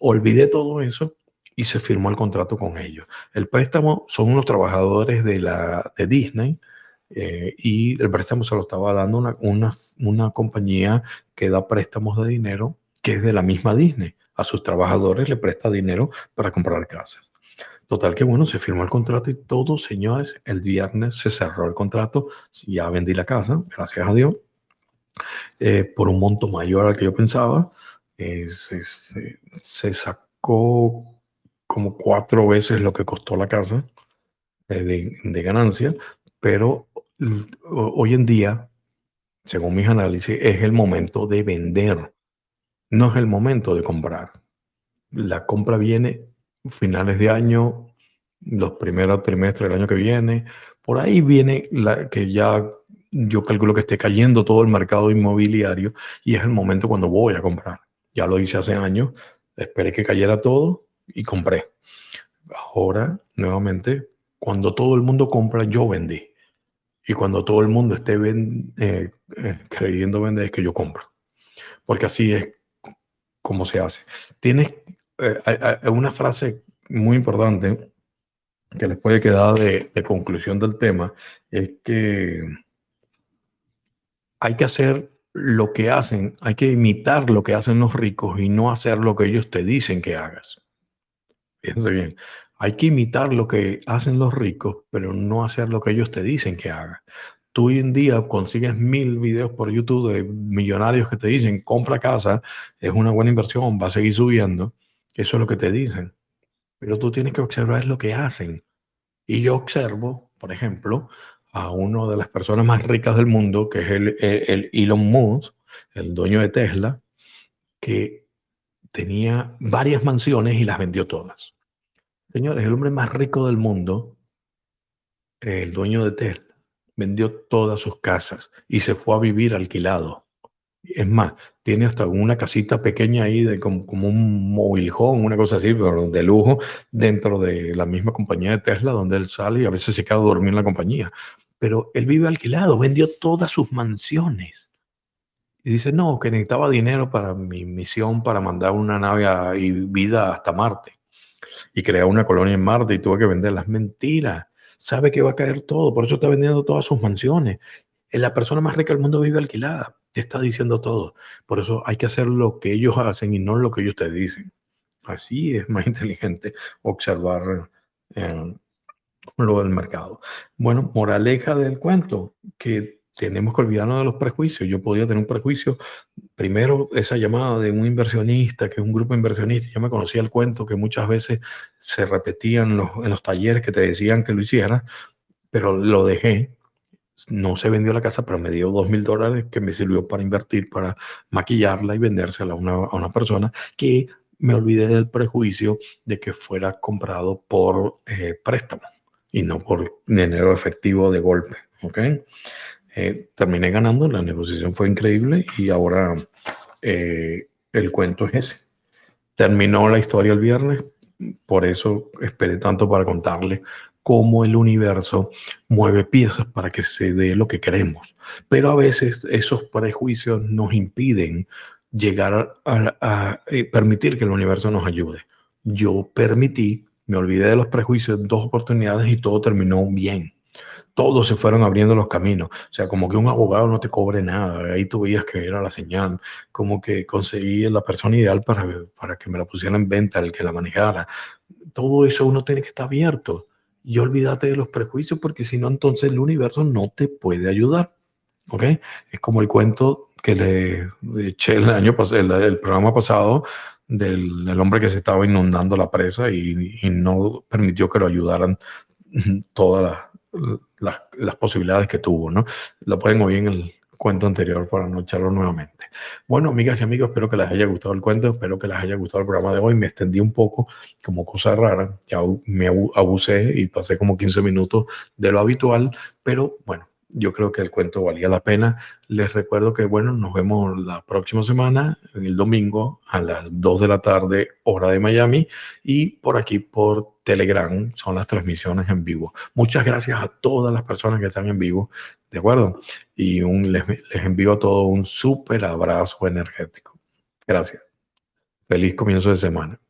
Olvidé todo eso y se firmó el contrato con ellos. El préstamo son unos trabajadores de, la, de Disney eh, y el préstamo se lo estaba dando una, una, una compañía que da préstamos de dinero que es de la misma Disney. A sus trabajadores le presta dinero para comprar casas. Total que bueno, se firmó el contrato y todo, señores, el viernes se cerró el contrato, ya vendí la casa, gracias a Dios, eh, por un monto mayor al que yo pensaba. Eh, se, sacó como cuatro veces lo que costó la casa de, de ganancia, pero hoy en día, según mis análisis, es el momento de vender, no es el momento de comprar. La compra viene finales de año, los primeros trimestres del año que viene, por ahí viene la que ya yo calculo que esté cayendo todo el mercado inmobiliario y es el momento cuando voy a comprar. Ya lo hice hace años, esperé que cayera todo y compré. Ahora, nuevamente, cuando todo el mundo compra, yo vendí. Y cuando todo el mundo esté eh, eh, creyendo vender, es que yo compro. Porque así es como se hace. Tienes eh, una frase muy importante que les puede quedar de, de, conclusión del tema, es que hay que hacer lo que hacen, hay que imitar lo que hacen los ricos y no hacer lo que ellos te dicen que hagas. Fíjense bien, hay que imitar lo que hacen los ricos, pero no hacer lo que ellos te dicen que hagas. Tú hoy en día consigues mil videos por YouTube de millonarios que te dicen, compra casa, es una buena inversión, va a seguir subiendo. Eso es lo que te dicen. Pero tú tienes que observar lo que hacen. Y yo observo, por ejemplo, a una de las personas más ricas del mundo, que es el, el Elon Musk, el dueño de Tesla, que tenía varias mansiones y las vendió todas. Señores, el hombre más rico del mundo, el dueño de Tesla, vendió todas sus casas y se fue a vivir alquilado. Es más, tiene hasta una casita pequeña ahí, de como, un mobiljón, una cosa así, pero de lujo, dentro de la misma compañía de Tesla, donde él sale y a veces se queda a dormir en la compañía. Pero él vive alquilado, vendió todas sus mansiones. Y dice, no, que necesitaba dinero para mi misión, para mandar una nave y vida hasta Marte y creó una colonia en Marte y tuvo que venderlas. Mentira. Sabe que va a caer todo, por eso está vendiendo todas sus mansiones. La persona más rica del mundo vive alquilada. Te está diciendo todo. Por eso hay que hacer lo que ellos hacen y no lo que ellos te dicen. Así es más inteligente observar eh, lo del mercado. Bueno, moraleja del cuento, que tenemos que olvidarnos de los prejuicios. Yo podía tener un prejuicio, primero esa llamada de un inversionista, que es un grupo inversionista, yo me conocía el cuento que muchas veces se repetían los, en los talleres que te decían que lo hiciera, pero lo dejé. No se vendió la casa, pero me dio dos mil dólares que me sirvió para invertir, para maquillarla y vendérsela a una, a una persona que me olvidé del prejuicio de que fuera comprado por eh, préstamo y no por dinero efectivo de golpe. ¿ok? Eh, terminé ganando, la negociación fue increíble y ahora eh, el cuento es ese. Terminó la historia el viernes, por eso esperé tanto para contarle cómo el universo mueve piezas para que se dé lo que queremos. Pero a veces esos prejuicios nos impiden llegar a, eh, permitir que el universo nos ayude. Yo permití, me olvidé de los prejuicios dos oportunidades y todo terminó bien todos se fueron abriendo los caminos. O sea, como que un abogado no te cobre nada. Ahí tú veías que era la señal. Como que conseguí la persona ideal para, para que me la pusiera en venta, el que la manejara. Todo eso uno tiene que estar abierto. Y olvídate de los prejuicios porque si no, entonces el universo no te puede ayudar. ¿Ok? Es como el cuento que le eché el año pasado, el programa pasado del, hombre que se estaba inundando la presa y, no permitió que lo ayudaran todas las, las, posibilidades que tuvo, ¿no? Lo pueden oír en el cuento anterior para no echarlo nuevamente. Bueno, amigas y amigos, espero que les haya gustado el cuento, espero que les haya gustado el programa de hoy. Me extendí un poco como cosa rara, ya me abusé y pasé como 15 minutos de lo habitual, pero bueno, yo creo que el cuento valía la pena. Les recuerdo que, bueno, nos vemos la próxima semana, el domingo, a las 2 de la tarde, hora de Miami, y por aquí por Telegram son las transmisiones en vivo. Muchas gracias a todas las personas que están en vivo, ¿de acuerdo? Y un, les, les envío a todos un súper abrazo energético. Gracias. Feliz comienzo de semana.